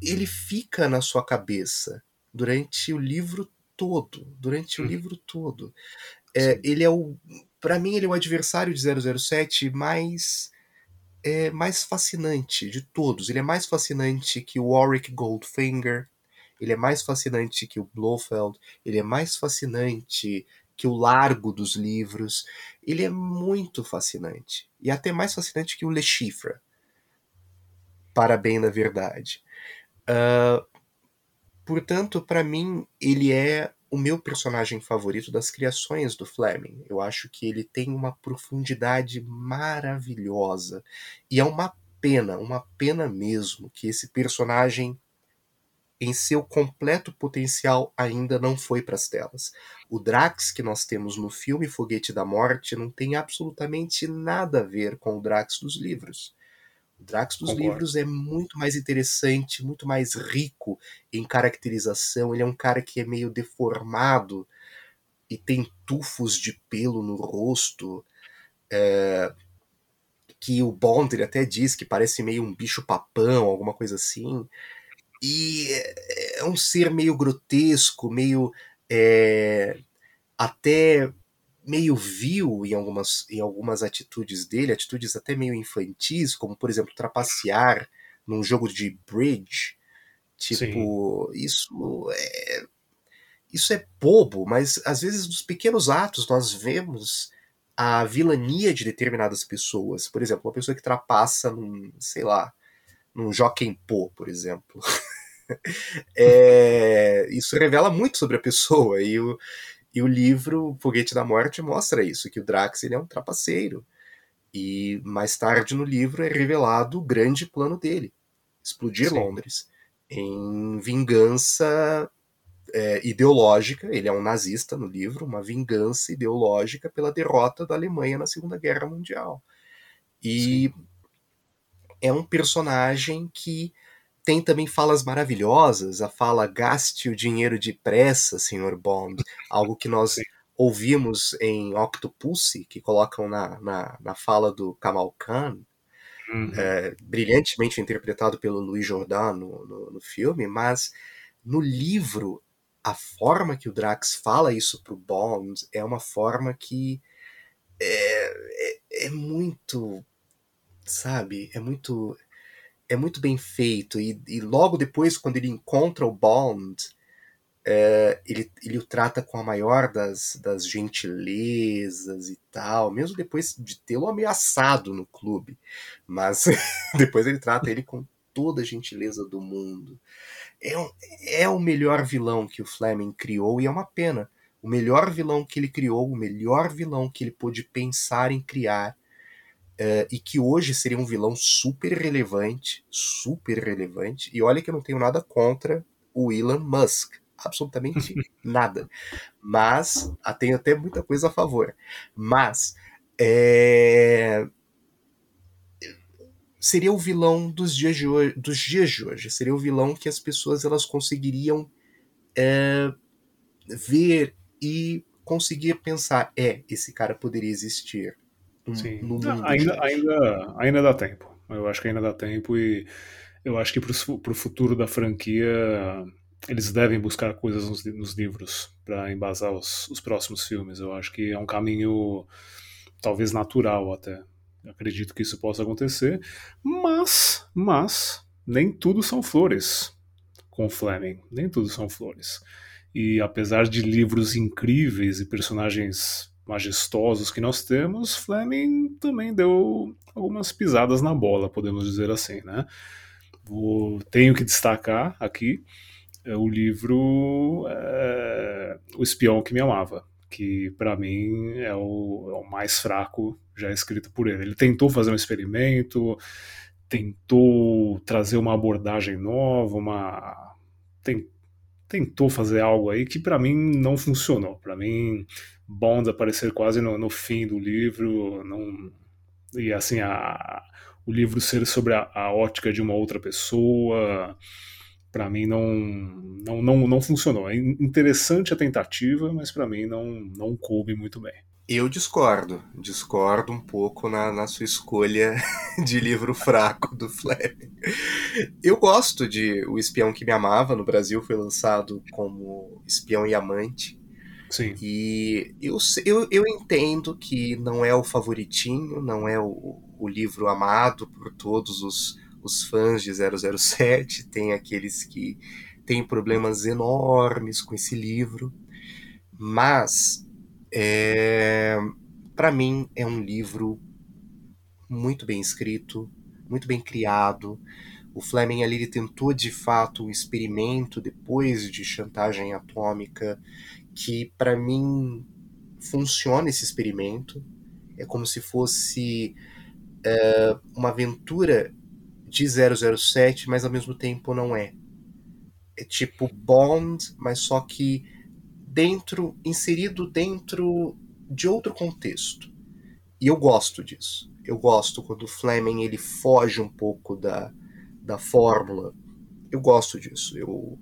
ele fica na sua cabeça durante o livro todo, durante hum. o livro todo. É, ele é o, para mim ele é o adversário de 007 mais é mais fascinante de todos. Ele é mais fascinante que o Warwick Goldfinger, ele é mais fascinante que o Blofeld, ele é mais fascinante que o Largo dos Livros. Ele é muito fascinante. E até mais fascinante que o Le Chiffre. Para bem da verdade. Uh, portanto, para mim, ele é o meu personagem favorito das criações do Fleming. Eu acho que ele tem uma profundidade maravilhosa. E é uma pena, uma pena mesmo, que esse personagem, em seu completo potencial, ainda não foi para as telas. O Drax que nós temos no filme Foguete da Morte não tem absolutamente nada a ver com o Drax dos livros. O Drax dos Concordo. livros é muito mais interessante, muito mais rico em caracterização. Ele é um cara que é meio deformado e tem tufos de pelo no rosto. É, que o Bond ele até diz que parece meio um bicho-papão, alguma coisa assim. E é, é um ser meio grotesco, meio. É, até meio vil em algumas, em algumas atitudes dele, atitudes até meio infantis, como por exemplo trapacear num jogo de bridge. Tipo, Sim. isso é isso é bobo, mas às vezes nos pequenos atos nós vemos a vilania de determinadas pessoas. Por exemplo, uma pessoa que trapassa num, sei lá, num Jockey Po, por exemplo. [laughs] [laughs] é, isso revela muito sobre a pessoa e o, e o livro Foguete da Morte mostra isso, que o Drax ele é um trapaceiro. E mais tarde no livro é revelado o grande plano dele, explodir Sim. Londres, em vingança é, ideológica. Ele é um nazista no livro, uma vingança ideológica pela derrota da Alemanha na Segunda Guerra Mundial. E Sim. é um personagem que tem também falas maravilhosas, a fala gaste o dinheiro depressa, Sr. Bond, algo que nós [laughs] Sim. ouvimos em Octopussy, que colocam na, na, na fala do Kamal Khan, uhum. é, brilhantemente interpretado pelo Louis Jordan no, no, no, filme, mas no livro, a forma que o Drax fala isso pro Bond é uma forma que é, é, é muito, sabe, é muito é muito bem feito. E, e logo depois, quando ele encontra o Bond, é, ele, ele o trata com a maior das, das gentilezas e tal, mesmo depois de tê-lo ameaçado no clube. Mas [laughs] depois ele trata ele com toda a gentileza do mundo. É, um, é o melhor vilão que o Fleming criou e é uma pena. O melhor vilão que ele criou, o melhor vilão que ele pôde pensar em criar Uh, e que hoje seria um vilão super relevante, super relevante. E olha que eu não tenho nada contra o Elon Musk, absolutamente [laughs] nada. Mas ah, tenho até muita coisa a favor. Mas é... seria o vilão dos dias, de hoje, dos dias de hoje. Seria o vilão que as pessoas elas conseguiriam é... ver e conseguir pensar, é, esse cara poderia existir Sim. no mundo. Ainda, ainda, ainda dá tempo. Eu acho que ainda dá tempo e eu acho que para o futuro da franquia eles devem buscar coisas nos, nos livros para embasar os, os, próximos filmes. Eu acho que é um caminho talvez natural até. Eu acredito que isso possa acontecer, mas, mas nem tudo são flores com Fleming. Nem tudo são flores. E apesar de livros incríveis e personagens majestosos que nós temos, Fleming também deu algumas pisadas na bola, podemos dizer assim, né? Vou, tenho que destacar aqui é, o livro é, O Espião que Me Amava, que para mim é o, é o, mais fraco já escrito por ele. Ele tentou fazer um experimento, tentou trazer uma abordagem nova, uma tem, tentou fazer algo aí que para mim não funcionou. Para mim, Bond aparecer quase no, no, fim do livro, não e assim a, o livro ser sobre a, a ótica de uma outra pessoa, para mim não, não, não, não funcionou. É interessante a tentativa, mas para mim não, não coube muito bem. Eu discordo, discordo um pouco na, na sua escolha [laughs] de livro fraco do Fleming. Eu gosto de O Espião que Me Amava, no Brasil foi lançado como Espião e Amante. Sim. E eu, eu, eu entendo que não é o favoritinho, não é o, o livro amado por todos os, os fãs de 007, tem aqueles que têm problemas enormes com esse livro, mas é, para mim é um livro muito bem escrito, muito bem criado. O Fleming ali ele tentou de fato um experimento depois de chantagem atômica que para mim funciona esse experimento. É como se fosse é, uma aventura de 007, mas ao mesmo tempo não é. É tipo Bond, mas só que dentro, inserido dentro de outro contexto. E eu gosto disso. Eu gosto quando o Fleming ele foge um pouco da, da fórmula. Eu gosto disso. Eu,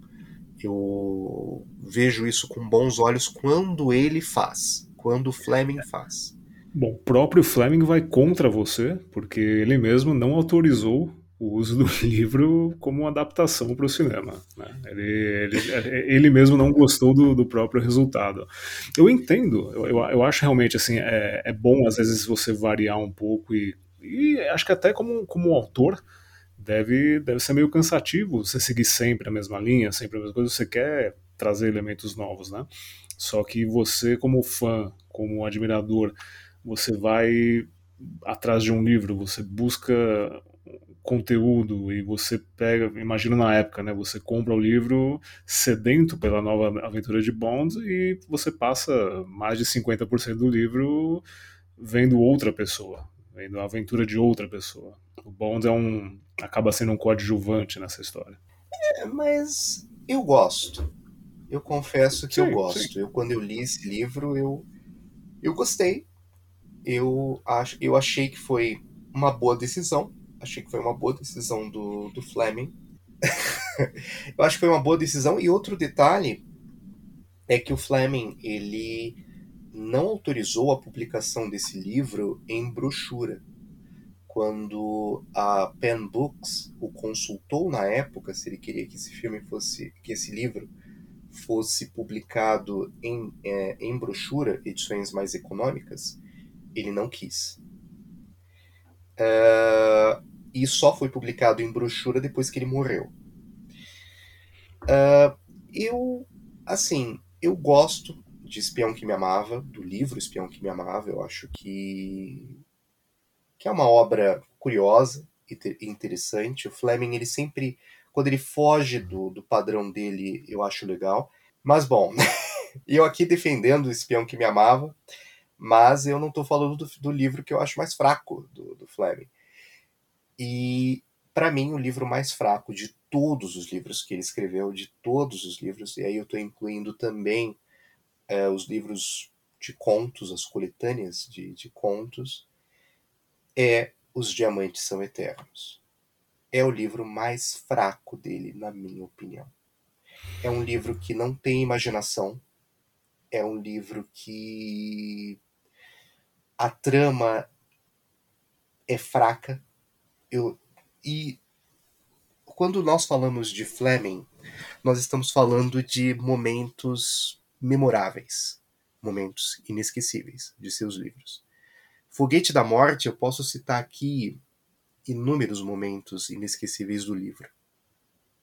eu vejo isso com bons olhos quando ele faz, quando o Fleming faz. Bom, o próprio Fleming vai contra você, porque ele mesmo não autorizou o uso do [laughs] livro como adaptação para o cinema. Né? Ele, ele, ele, mesmo não gostou do, do, próprio resultado. Eu entendo, eu, eu acho realmente assim, é, é, bom às vezes você variar um pouco e, e acho que até como, como autor deve, deve ser meio cansativo você seguir sempre a mesma linha, sempre a mesma coisa, você quer trazer elementos novos, né? Só que você como fã, como admirador, você vai atrás de um livro, você busca conteúdo e você pega, imagina na época, né, você compra o livro sedento pela nova aventura de Bond e você passa mais de 50% do livro vendo outra pessoa, vendo a aventura de outra pessoa. O Bond é um acaba sendo um coadjuvante nessa história. É, mas eu gosto. Eu confesso que sim, eu gosto. Sim. Eu quando eu li esse livro, eu eu gostei. Eu acho eu achei que foi uma boa decisão Achei que foi uma boa decisão do, do Fleming. [laughs] eu acho que foi uma boa decisão. E outro detalhe é que o Fleming ele não autorizou a publicação desse livro em brochura. Quando a Pen Books o consultou na época se ele queria que esse filme fosse, que esse livro fosse publicado em, é, em brochura, edições mais econômicas, ele não quis. Uh, e só foi publicado em brochura depois que ele morreu. Uh, eu, assim, eu gosto de Espião que Me Amava, do livro Espião que Me Amava, eu acho que, que é uma obra curiosa e interessante. O Fleming, ele sempre, quando ele foge do, do padrão dele, eu acho legal. Mas, bom, [laughs] eu aqui defendendo o Espião que Me Amava, mas eu não estou falando do, do, livro que eu acho mais fraco do, do Fleming. E, para mim, o livro mais fraco de todos os livros que ele escreveu, de todos os livros, e aí eu estou incluindo também é, os livros de contos, as coletâneas de, de contos, é Os Diamantes São Eternos. É o livro mais fraco dele, na minha opinião. É um livro que não tem imaginação, é um livro que a trama é fraca, eu, e quando nós falamos de Fleming, nós estamos falando de momentos memoráveis, momentos inesquecíveis de seus livros. Foguete da Morte, eu posso citar aqui inúmeros momentos inesquecíveis do livro.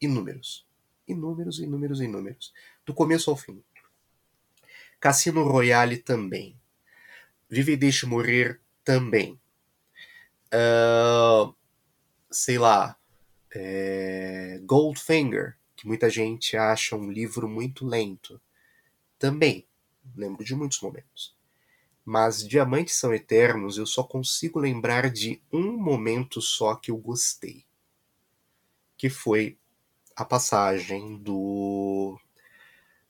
Inúmeros. Inúmeros, inúmeros, inúmeros. Do começo ao fim. Cassino Royale também. Vive e Deixe Morrer também. Uh, sei lá, é, Goldfinger, que muita gente acha um livro muito lento. Também, lembro de muitos momentos. Mas Diamantes São Eternos eu só consigo lembrar de um momento só que eu gostei. Que foi a passagem do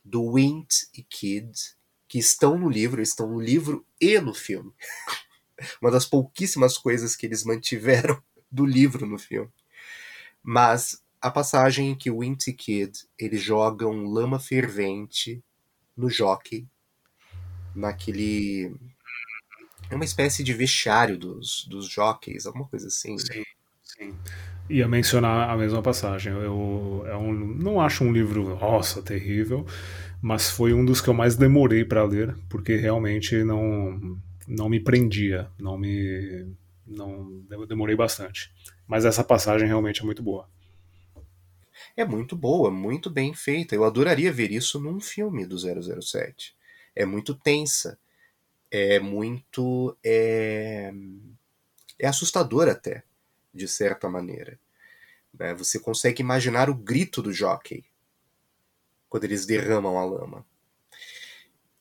do Wint e Kid que estão no livro, estão no livro e no filme. [laughs] Uma das pouquíssimas coisas que eles mantiveram [laughs] do livro no filme. Mas a passagem em que o Wint e Kid eles jogam lama fervente no jockey, naquele é uma espécie de vestiário dos, dos jockeys, alguma coisa assim. Sim, sim. Ia mencionar a mesma passagem. Eu, é um, não acho um livro, nossa, terrível, mas foi um dos que eu mais demorei para ler, porque realmente não, não me prendia, não me. Não, demorei bastante. Mas essa passagem realmente é muito boa. É muito boa, muito bem feita. Eu adoraria ver isso num filme do 007. É muito tensa é muito. É, é assustador até, de certa maneira. Né? Você consegue imaginar o grito do jockey quando eles derramam a lama.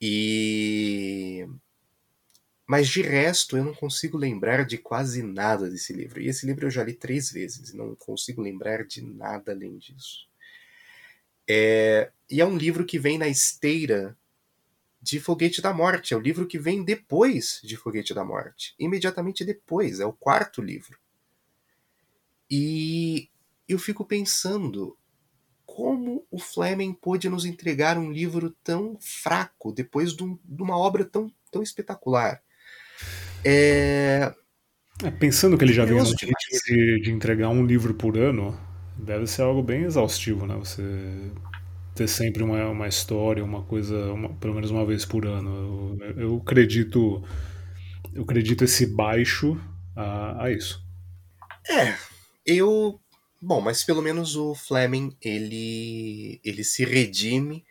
E. Mas de resto, eu não consigo lembrar de quase nada desse livro. E esse livro eu já li três vezes, não consigo lembrar de nada além disso. É... E é um livro que vem na esteira de Foguete da Morte. É o livro que vem depois de Foguete da Morte. Imediatamente depois. É o quarto livro. E eu fico pensando como o Fleming pôde nos entregar um livro tão fraco depois de, um, de uma obra tão, tão espetacular. É... É, pensando que ele já ritmo de, de entregar um livro por ano, deve ser algo bem exaustivo, né? Você ter sempre uma, uma história, uma coisa, uma, pelo menos uma vez por ano. Eu, eu acredito, eu acredito esse baixo a, a isso. É, eu Bom, mas pelo menos o Fleming ele, ele se redime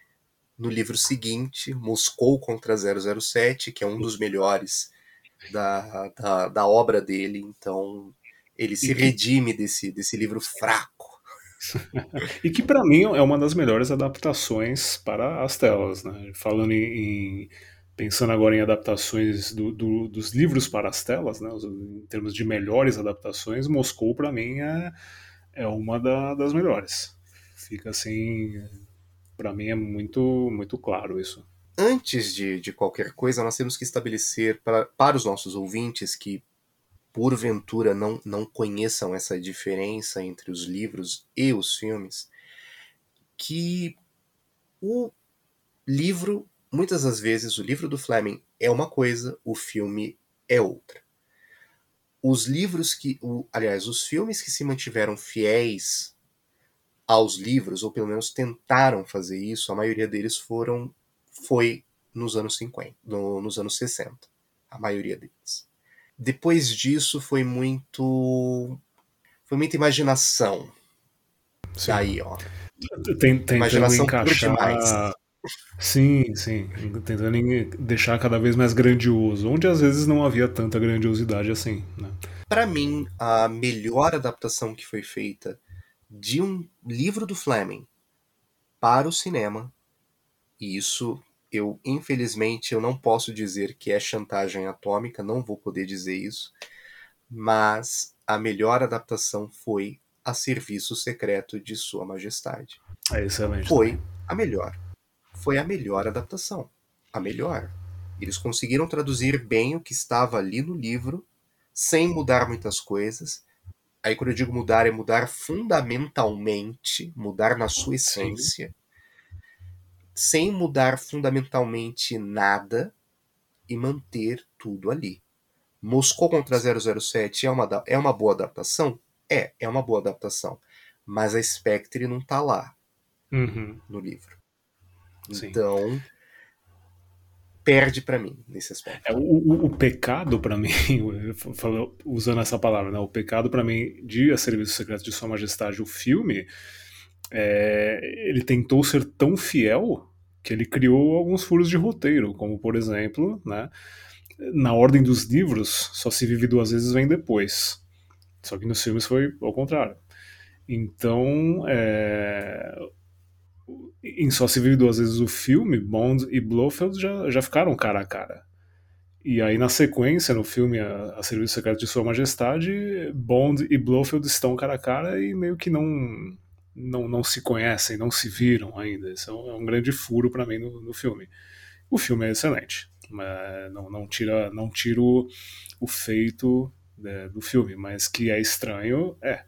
no livro seguinte, Moscou contra 007, que é um dos melhores da, da, da obra dele. Então ele se redime desse, desse livro fraco. [laughs] e que para mim é uma das melhores adaptações para as telas, né? Falando em, em pensando agora em adaptações do, do, dos livros para as telas, né? Em termos de melhores adaptações, Moscou para mim é, é uma da, das melhores. Fica assim, para mim é muito muito claro isso. Antes de, de qualquer coisa, nós temos que estabelecer para, para os nossos ouvintes que porventura não, não conheçam essa diferença entre os livros e os filmes, que o livro, muitas das vezes, o livro do Fleming é uma coisa, o filme é outra. Os livros que, o, aliás, os filmes que se mantiveram fiéis aos livros, ou pelo menos tentaram fazer isso, a maioria deles foram foi nos anos 50, no, nos anos 60, a maioria deles. Depois disso foi muito. Foi muita imaginação. Sim. Daí, ó. Tem, imaginação encaixar... demais. Sim, sim. Tentando deixar cada vez mais grandioso, onde às vezes não havia tanta grandiosidade assim. Né? Para mim, a melhor adaptação que foi feita de um livro do Fleming para o cinema, e isso eu infelizmente eu não posso dizer que é chantagem atômica, não vou poder dizer isso, mas a melhor adaptação foi A Serviço Secreto de Sua Majestade. É excelente. Foi a melhor. Foi a melhor adaptação. A melhor. Eles conseguiram traduzir bem o que estava ali no livro, sem mudar muitas coisas. Aí, quando eu digo mudar, é mudar fundamentalmente, mudar na sua essência. Sim sem mudar fundamentalmente nada e manter tudo ali. Moscou contra 007 é uma, é uma boa adaptação? É, é uma boa adaptação. Mas a Spectre não tá lá uhum. no livro. Sim. Então, perde para mim nesse aspecto. É, o, o, o, pecado para mim, [laughs] usando essa palavra, né, o pecado para mim de A Serviço Secreto de Sua Majestade, o filme, é, ele tentou ser tão fiel que ele criou alguns furos de roteiro, como por exemplo, né, na ordem dos livros, só se vive duas vezes vem depois. Só que nos filmes foi ao contrário. Então, é... em Só se vive duas vezes o filme, Bond e Blofeld já, já ficaram cara a cara. E aí, na sequência, no filme A, a Serviço Secreto de Sua Majestade, Bond e Blofeld estão cara a cara e meio que não não, não se conhecem, não se viram ainda. Isso é um, é um grande furo para mim no, no, filme. O filme é excelente, mas não, não tira não tiro o feito né, do filme, mas que é estranho, é.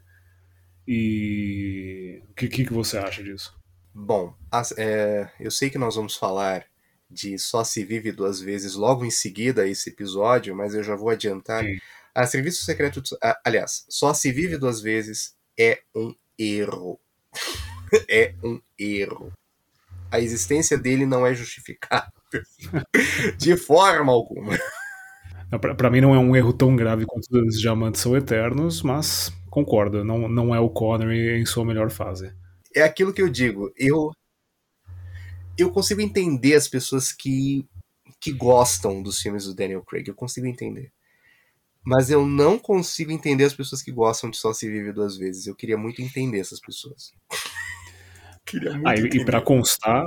E o que, que, que você acha disso? Bom, as, é, eu sei que nós vamos falar de Só Se Vive Duas Vezes logo em seguida a esse episódio, mas eu já vou adiantar. Sim. A Serviço Secreto. Aliás, Só Se Vive Duas Vezes é um erro. [laughs] é um erro. A existência dele não é justificada [laughs] de forma alguma. Para mim não é um erro tão grave quanto os diamantes são eternos, mas concordo, não, não é o Connery em sua melhor fase. É aquilo que eu digo, eu eu consigo entender as pessoas que que gostam dos filmes do Daniel Craig, eu consigo entender. Mas eu não consigo entender as pessoas que gostam de Só Se Vive Duas Vezes. Eu queria muito entender essas pessoas. [laughs] ah, e para constar,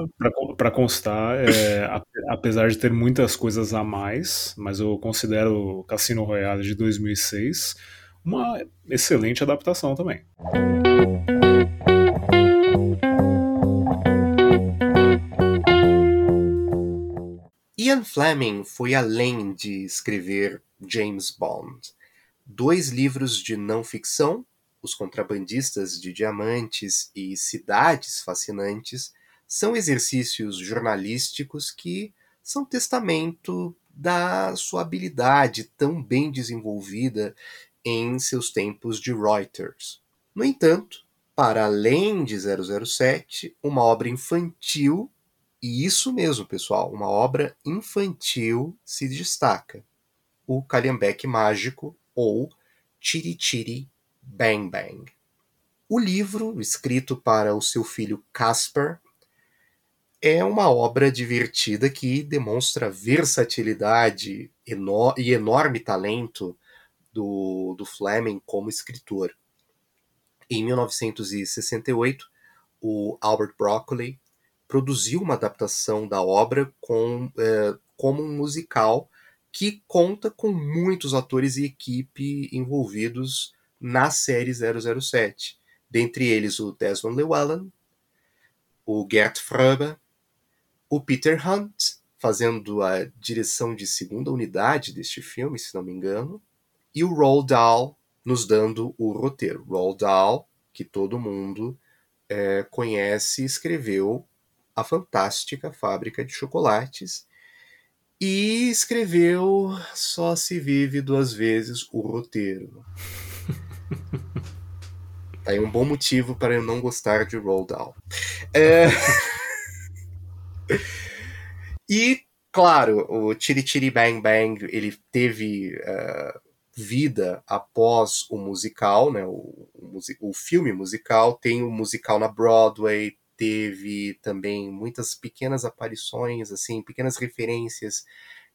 para constar é, apesar de ter muitas coisas a mais, mas eu considero Cassino Royale de 2006 uma excelente adaptação também. Ian Fleming foi além de escrever James Bond. Dois livros de não ficção, Os Contrabandistas de Diamantes e Cidades Fascinantes, são exercícios jornalísticos que são testamento da sua habilidade tão bem desenvolvida em seus tempos de Reuters. No entanto, para além de 007, uma obra infantil, e isso mesmo, pessoal, uma obra infantil se destaca o Calhambeque Mágico ou Tiri Tiri Bang Bang. O livro, escrito para o seu filho Casper, é uma obra divertida que demonstra versatilidade e enorme talento do, do Fleming como escritor. Em 1968, o Albert Broccoli produziu uma adaptação da obra com, é, como um musical que conta com muitos atores e equipe envolvidos na série 007. Dentre eles o Desmond Llewellyn, o Gert Fröbe, o Peter Hunt, fazendo a direção de segunda unidade deste filme, se não me engano, e o Roald Dahl nos dando o roteiro. Roald Dahl, que todo mundo é, conhece, escreveu A Fantástica Fábrica de Chocolates e escreveu Só se vive duas vezes o roteiro. [laughs] Tá aí um bom motivo para eu não gostar de Roll Down. É... [laughs] e, claro, o Tiri Tiri Bang Bang ele teve uh, vida após o musical, né? O, o, o filme musical. Tem o musical na Broadway, teve também muitas pequenas aparições, assim, pequenas referências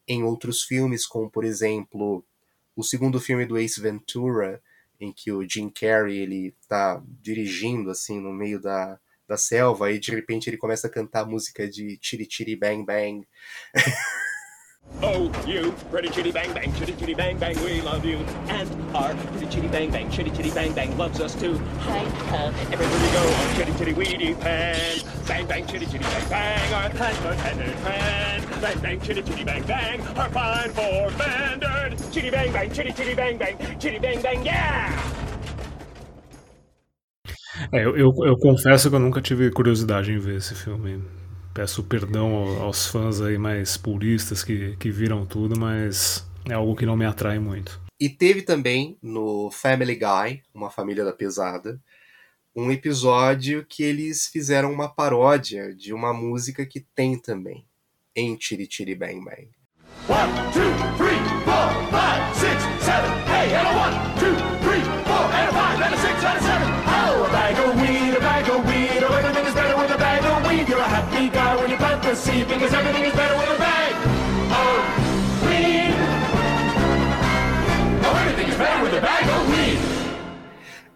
em outros filmes, como por exemplo o segundo filme do Ace Ventura, em que o Jim Carrey ele tá dirigindo assim no meio da, da selva e de repente ele começa a cantar música de Chiri Chiri Bang Bang. [laughs] Oh, you, pretty chitty bang bang, chitty chitty bang bang, we love you. And our pretty chitty bang bang, chitty chitty bang bang loves us too. Hi, uh, everybody go on chitty chitty weedy pan. Bang bang, chitty chitty bang bang, our kind bartender friend. Bang bang, chitty chitty bang bang, our fine four banded. Chitty bang bang, chitty chitty bang bang, chitty bang bang, yeah! É, eu, eu, eu confesso que eu nunca tive curiosidade em ver esse filme. Peço perdão aos fãs aí mais puristas que, que viram tudo, mas é algo que não me atrai muito. E teve também no Family Guy, Uma Família da Pesada, um episódio que eles fizeram uma paródia de uma música que tem também em Tiri Tiri Bang Bang. One, two, three, four, five, six, seven, eight, and a one, two, three, four, and a five, and a six, and a seven.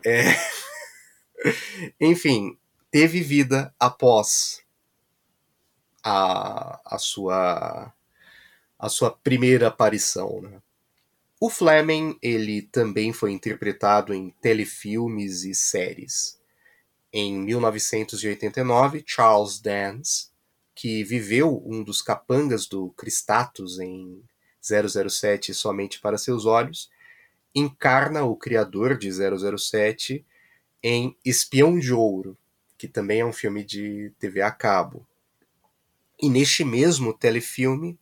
É... [laughs] Enfim, teve vida após a, a sua a sua primeira aparição. Né? O Fleming ele também foi interpretado em telefilmes e séries. em 1989, Charles Dance, que viveu um dos capangas do Cristatus em 007 Somente para Seus Olhos, encarna o criador de 007 em Espião de Ouro, que também é um filme de TV a cabo. E neste mesmo telefilme,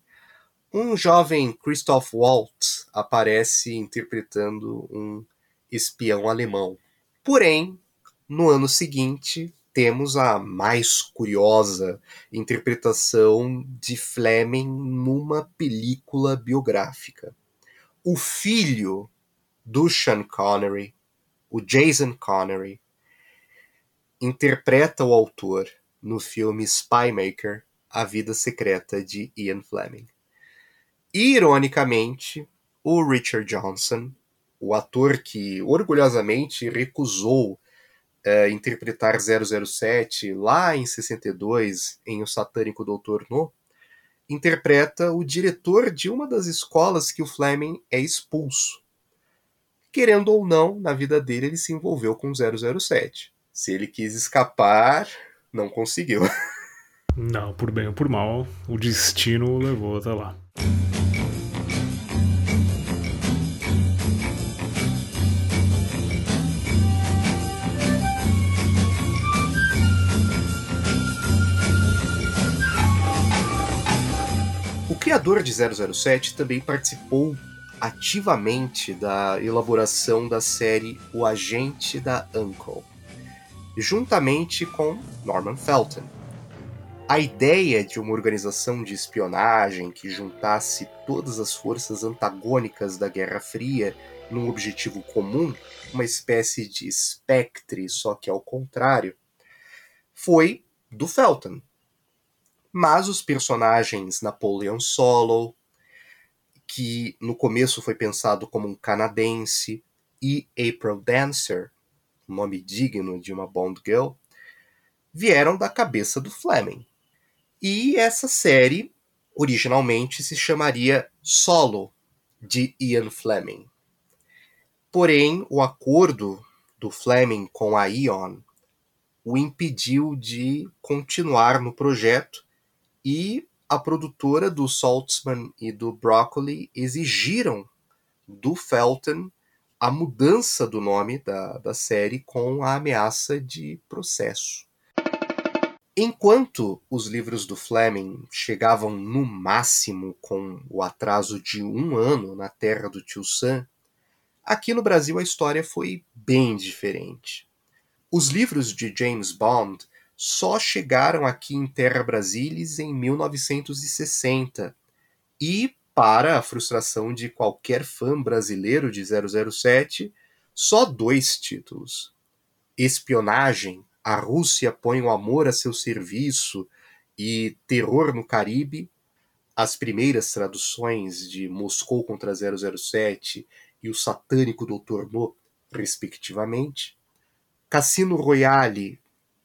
um jovem Christoph Waltz aparece interpretando um espião alemão. Porém, no ano seguinte, temos a mais curiosa interpretação de Fleming numa película biográfica. O filho do Sean Connery, o Jason Connery, interpreta o autor no filme Spymaker, A Vida Secreta de Ian Fleming. Ironicamente, o Richard Johnson, o ator que orgulhosamente recusou uh, interpretar 007 lá em 62 em O Satânico Doutor No, interpreta o diretor de uma das escolas que o Fleming é expulso. Querendo ou não, na vida dele ele se envolveu com 007. Se ele quis escapar, não conseguiu. [laughs] Não, por bem ou por mal, o destino o levou até lá. O criador de 007 também participou ativamente da elaboração da série O Agente da Uncle, juntamente com Norman Felton. A ideia de uma organização de espionagem que juntasse todas as forças antagônicas da Guerra Fria num objetivo comum, uma espécie de espectre, só que ao contrário, foi do Felton. Mas os personagens Napoleon Solo, que no começo foi pensado como um canadense, e April Dancer, nome digno de uma Bond Girl, vieram da cabeça do Fleming. E essa série originalmente se chamaria Solo, de Ian Fleming. Porém, o acordo do Fleming com a Ion o impediu de continuar no projeto e a produtora do Saltzman e do Broccoli exigiram do Felton a mudança do nome da, da série com a ameaça de processo. Enquanto os livros do Fleming chegavam no máximo com o atraso de um ano na terra do tio Sam, aqui no Brasil a história foi bem diferente. Os livros de James Bond só chegaram aqui em Terra Brasilis em 1960 e, para a frustração de qualquer fã brasileiro de 007, só dois títulos: Espionagem, a Rússia põe o amor a seu serviço e Terror no Caribe, as primeiras traduções de Moscou contra 007 e o satânico Doutor No, respectivamente. Cassino Royale,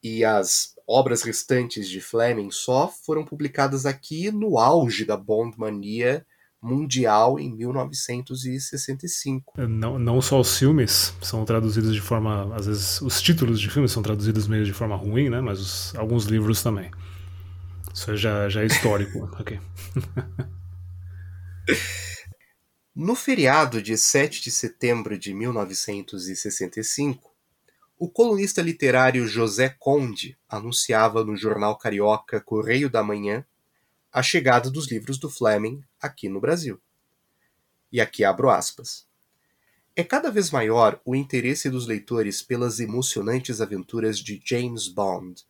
e as obras restantes de Fleming só foram publicadas aqui no auge da Bond mania mundial em 1965. É, não, não só os filmes são traduzidos de forma, às vezes os títulos de filmes são traduzidos meio de forma ruim, né? Mas os, alguns livros também. Isso já, já é histórico. [laughs] ok. No feriado de 7 de setembro de 1965, o colunista literário José Conde anunciava no jornal carioca Correio da Manhã a chegada dos livros do Fleming aqui no Brasil. E aqui abro aspas. É cada vez maior o interesse dos leitores pelas emocionantes aventuras de James Bond,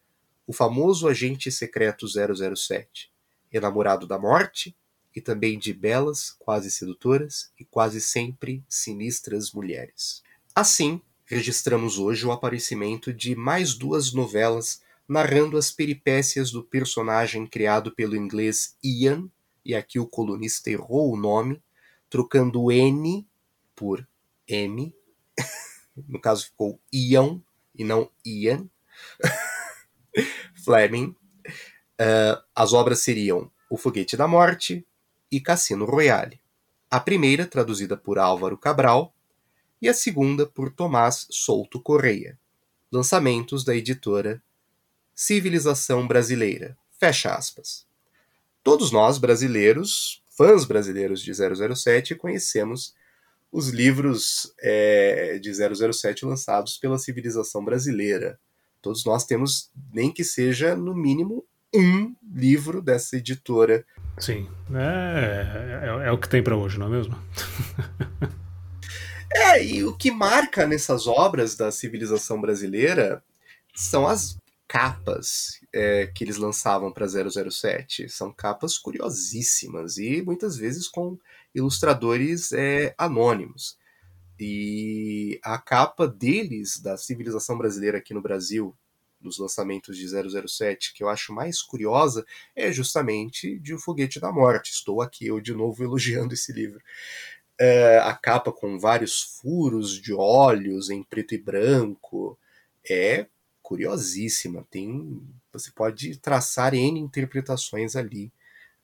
o famoso agente secreto 007, enamorado da morte e também de belas, quase sedutoras e quase sempre sinistras mulheres. Assim, registramos hoje o aparecimento de mais duas novelas narrando as peripécias do personagem criado pelo inglês Ian, e aqui o colunista errou o nome, trocando N por M. [laughs] no caso ficou Ian e não Ian. [laughs] Fleming. Uh, as obras seriam O Foguete da Morte e Cassino Royale. A primeira, traduzida por Álvaro Cabral, e a segunda por Tomás Souto Correia. lançamentos da editora Civilização Brasileira. Fecha aspas. Todos nós brasileiros, fãs brasileiros de 007, conhecemos os livros é, de 007 lançados pela civilização brasileira. Todos nós temos, nem que seja no mínimo, um livro dessa editora. Sim, é, é, é o que tem para hoje, não é mesmo? [laughs] é, e o que marca nessas obras da civilização brasileira são as capas é, que eles lançavam para 007. São capas curiosíssimas e muitas vezes com ilustradores é, anônimos. E a capa deles, da civilização brasileira aqui no Brasil, dos lançamentos de 007, que eu acho mais curiosa, é justamente de O Foguete da Morte. Estou aqui eu de novo elogiando esse livro. É, a capa com vários furos de olhos em preto e branco é curiosíssima. Tem, você pode traçar N interpretações ali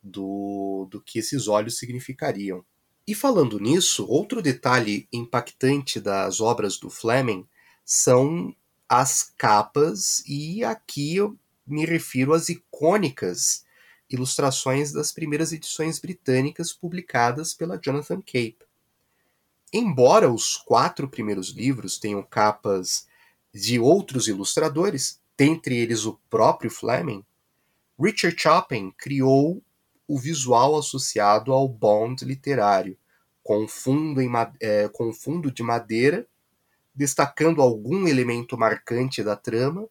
do, do que esses olhos significariam. E falando nisso, outro detalhe impactante das obras do Fleming são as capas, e aqui eu me refiro às icônicas ilustrações das primeiras edições britânicas publicadas pela Jonathan Cape. Embora os quatro primeiros livros tenham capas de outros ilustradores, dentre eles o próprio Fleming, Richard Chopin criou o visual associado ao Bond literário, com fundo, é, com fundo de madeira, destacando algum elemento marcante da trama,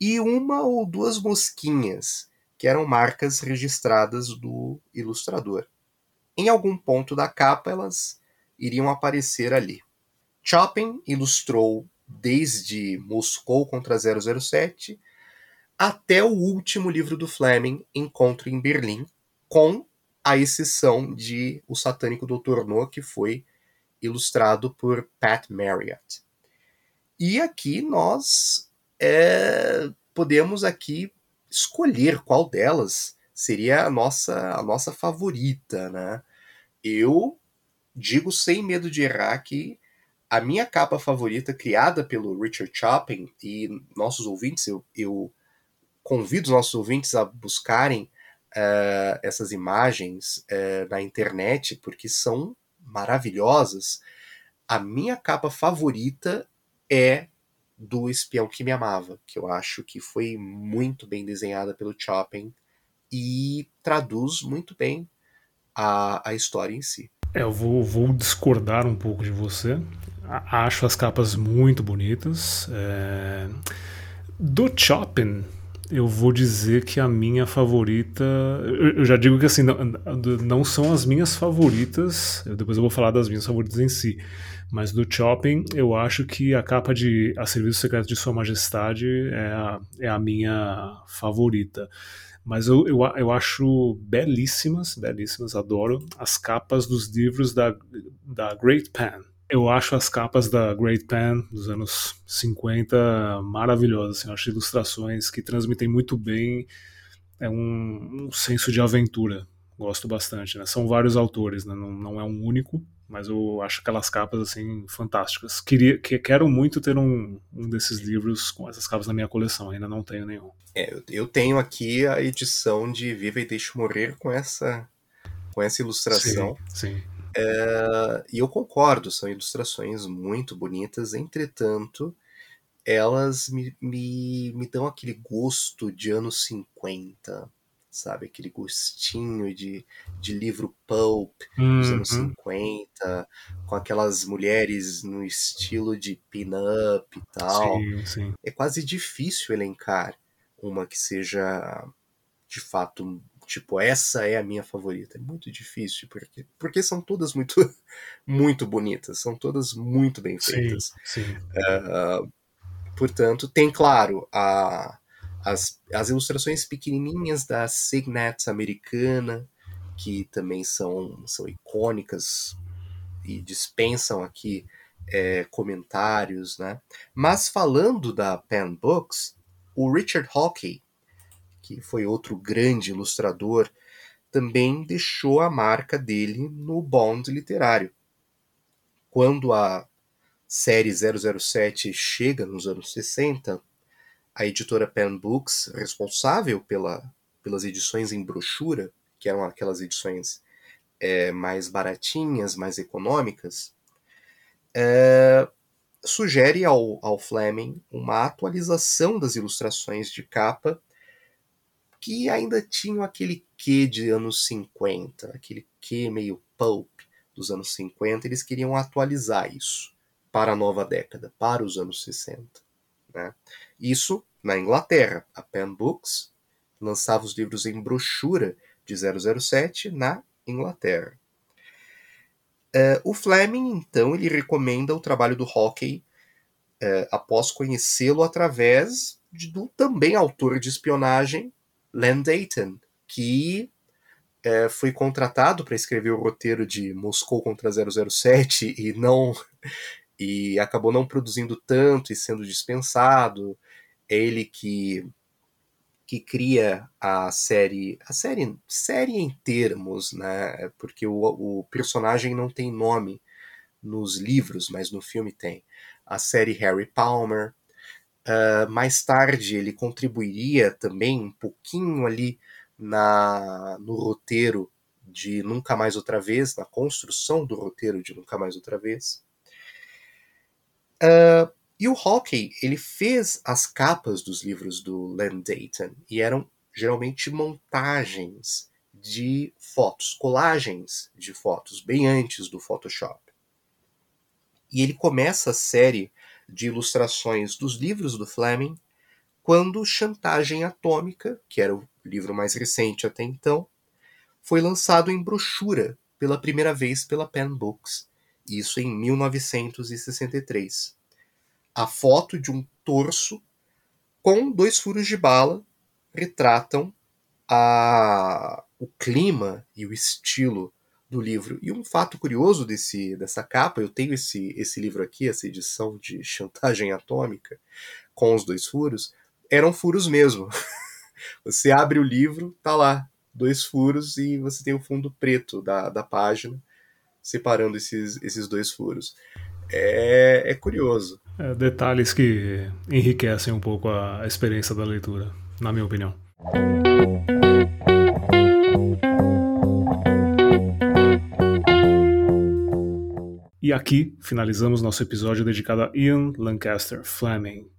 e uma ou duas mosquinhas, que eram marcas registradas do ilustrador. Em algum ponto da capa, elas iriam aparecer ali. Chopin ilustrou desde Moscou contra 007 até o último livro do Fleming, Encontro em Berlim, com a exceção de O Satânico Doutor No, que foi ilustrado por Pat Marriott. E aqui nós é, podemos aqui escolher qual delas seria a nossa, a nossa favorita, né? Eu digo sem medo de errar que a minha capa favorita, criada pelo Richard Chopin, e nossos ouvintes, eu, eu convido os nossos ouvintes a buscarem uh, essas imagens uh, na internet, porque são maravilhosas. A minha capa favorita é do Espião que Me Amava, que eu acho que foi muito bem desenhada pelo Chopin e traduz muito bem a, a história em si. É, eu vou, vou discordar um pouco de você. Acho as capas muito bonitas. É... Do Chopin, eu vou dizer que a minha favorita. Eu já digo que assim, não, não são as minhas favoritas. Eu, depois eu vou falar das minhas favoritas em si. Mas do Chopin, eu acho que a capa de A Serviço Secreto de Sua Majestade é a, é a minha favorita. Mas eu, eu, eu acho belíssimas, belíssimas, adoro as capas dos livros da, da Great Pan eu acho as capas da Great Pan dos anos 50 maravilhosas. Assim, eu acho ilustrações que transmitem muito bem é um, um senso de aventura. Gosto bastante. Né? São vários autores, né? não, não é um único, mas eu acho aquelas capas assim fantásticas. Queria, que, quero muito ter um, um desses livros com essas capas na minha coleção, ainda não tenho nenhum. É, eu tenho aqui a edição de Viva e Deixe Morrer com essa com essa ilustração. Sim, sim. É, e eu concordo, são ilustrações muito bonitas, entretanto, elas me, me, me dão aquele gosto de anos 50, sabe? Aquele gostinho de, de livro pulp uhum. dos anos 50, com aquelas mulheres no estilo de pin-up e tal. Sim, sim. É quase difícil elencar uma que seja de fato tipo, essa é a minha favorita. É muito difícil, porque, porque são todas muito, [laughs] muito bonitas, são todas muito bem feitas. Sim, sim. Uh, portanto, tem, claro, a, as, as ilustrações pequenininhas da Signet americana, que também são, são icônicas e dispensam aqui é, comentários, né? Mas falando da Pen Books, o Richard Hawkey, que foi outro grande ilustrador, também deixou a marca dele no Bond literário. Quando a série 007 chega nos anos 60, a editora Pen Books, responsável pela, pelas edições em brochura, que eram aquelas edições é, mais baratinhas, mais econômicas, é, sugere ao, ao Fleming uma atualização das ilustrações de capa que ainda tinham aquele quê de anos 50, aquele quê meio pulp dos anos 50, eles queriam atualizar isso para a nova década, para os anos 60. Né? Isso na Inglaterra. A Pen Books lançava os livros em brochura de 007 na Inglaterra. Uh, o Fleming, então, ele recomenda o trabalho do Hockey uh, após conhecê-lo através de, do também autor de espionagem, Len Dayton, que uh, foi contratado para escrever o roteiro de Moscou contra 007 e não e acabou não produzindo tanto e sendo dispensado. É ele que que cria a série, a série, série em termos, né? Porque o, o personagem não tem nome nos livros, mas no filme tem. A série Harry Palmer. Uh, mais tarde ele contribuiria também um pouquinho ali na no roteiro de Nunca Mais Outra Vez, na construção do roteiro de Nunca Mais Outra Vez. Uh, e o Hawkey, ele fez as capas dos livros do Len Dayton e eram geralmente montagens de fotos, colagens de fotos, bem antes do Photoshop. E ele começa a série de ilustrações dos livros do Fleming quando Chantagem Atômica, que era o livro mais recente até então, foi lançado em brochura pela primeira vez pela Pen Books, isso em 1963 a foto de um torso com dois furos de bala retratam a, o clima e o estilo do livro. E um fato curioso desse, dessa capa, eu tenho esse, esse livro aqui, essa edição de Chantagem Atômica, com os dois furos, eram furos mesmo. [laughs] você abre o livro, tá lá, dois furos, e você tem o fundo preto da, da página, separando esses, esses dois furos. É, é curioso. É, detalhes que enriquecem um pouco a experiência da leitura, na minha opinião. E aqui finalizamos nosso episódio dedicado a Ian Lancaster Fleming.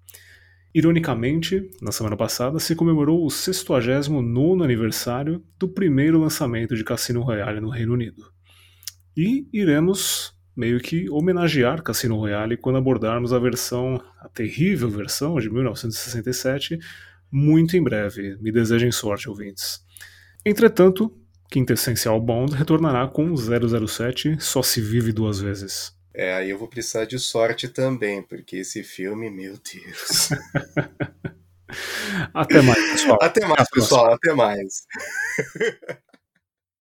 Ironicamente, na semana passada se comemorou o 69 aniversário do primeiro lançamento de Cassino Royale no Reino Unido. E iremos meio que homenagear Cassino Royale quando abordarmos a versão, a terrível versão de 1967, muito em breve. Me desejem sorte, ouvintes. Entretanto, Quintessencial Bond retornará com 007 Só se vive duas vezes. É, aí eu vou precisar de sorte também, porque esse filme, meu Deus. [laughs] Até mais, pessoal. Até mais, pessoal. Até mais. [laughs]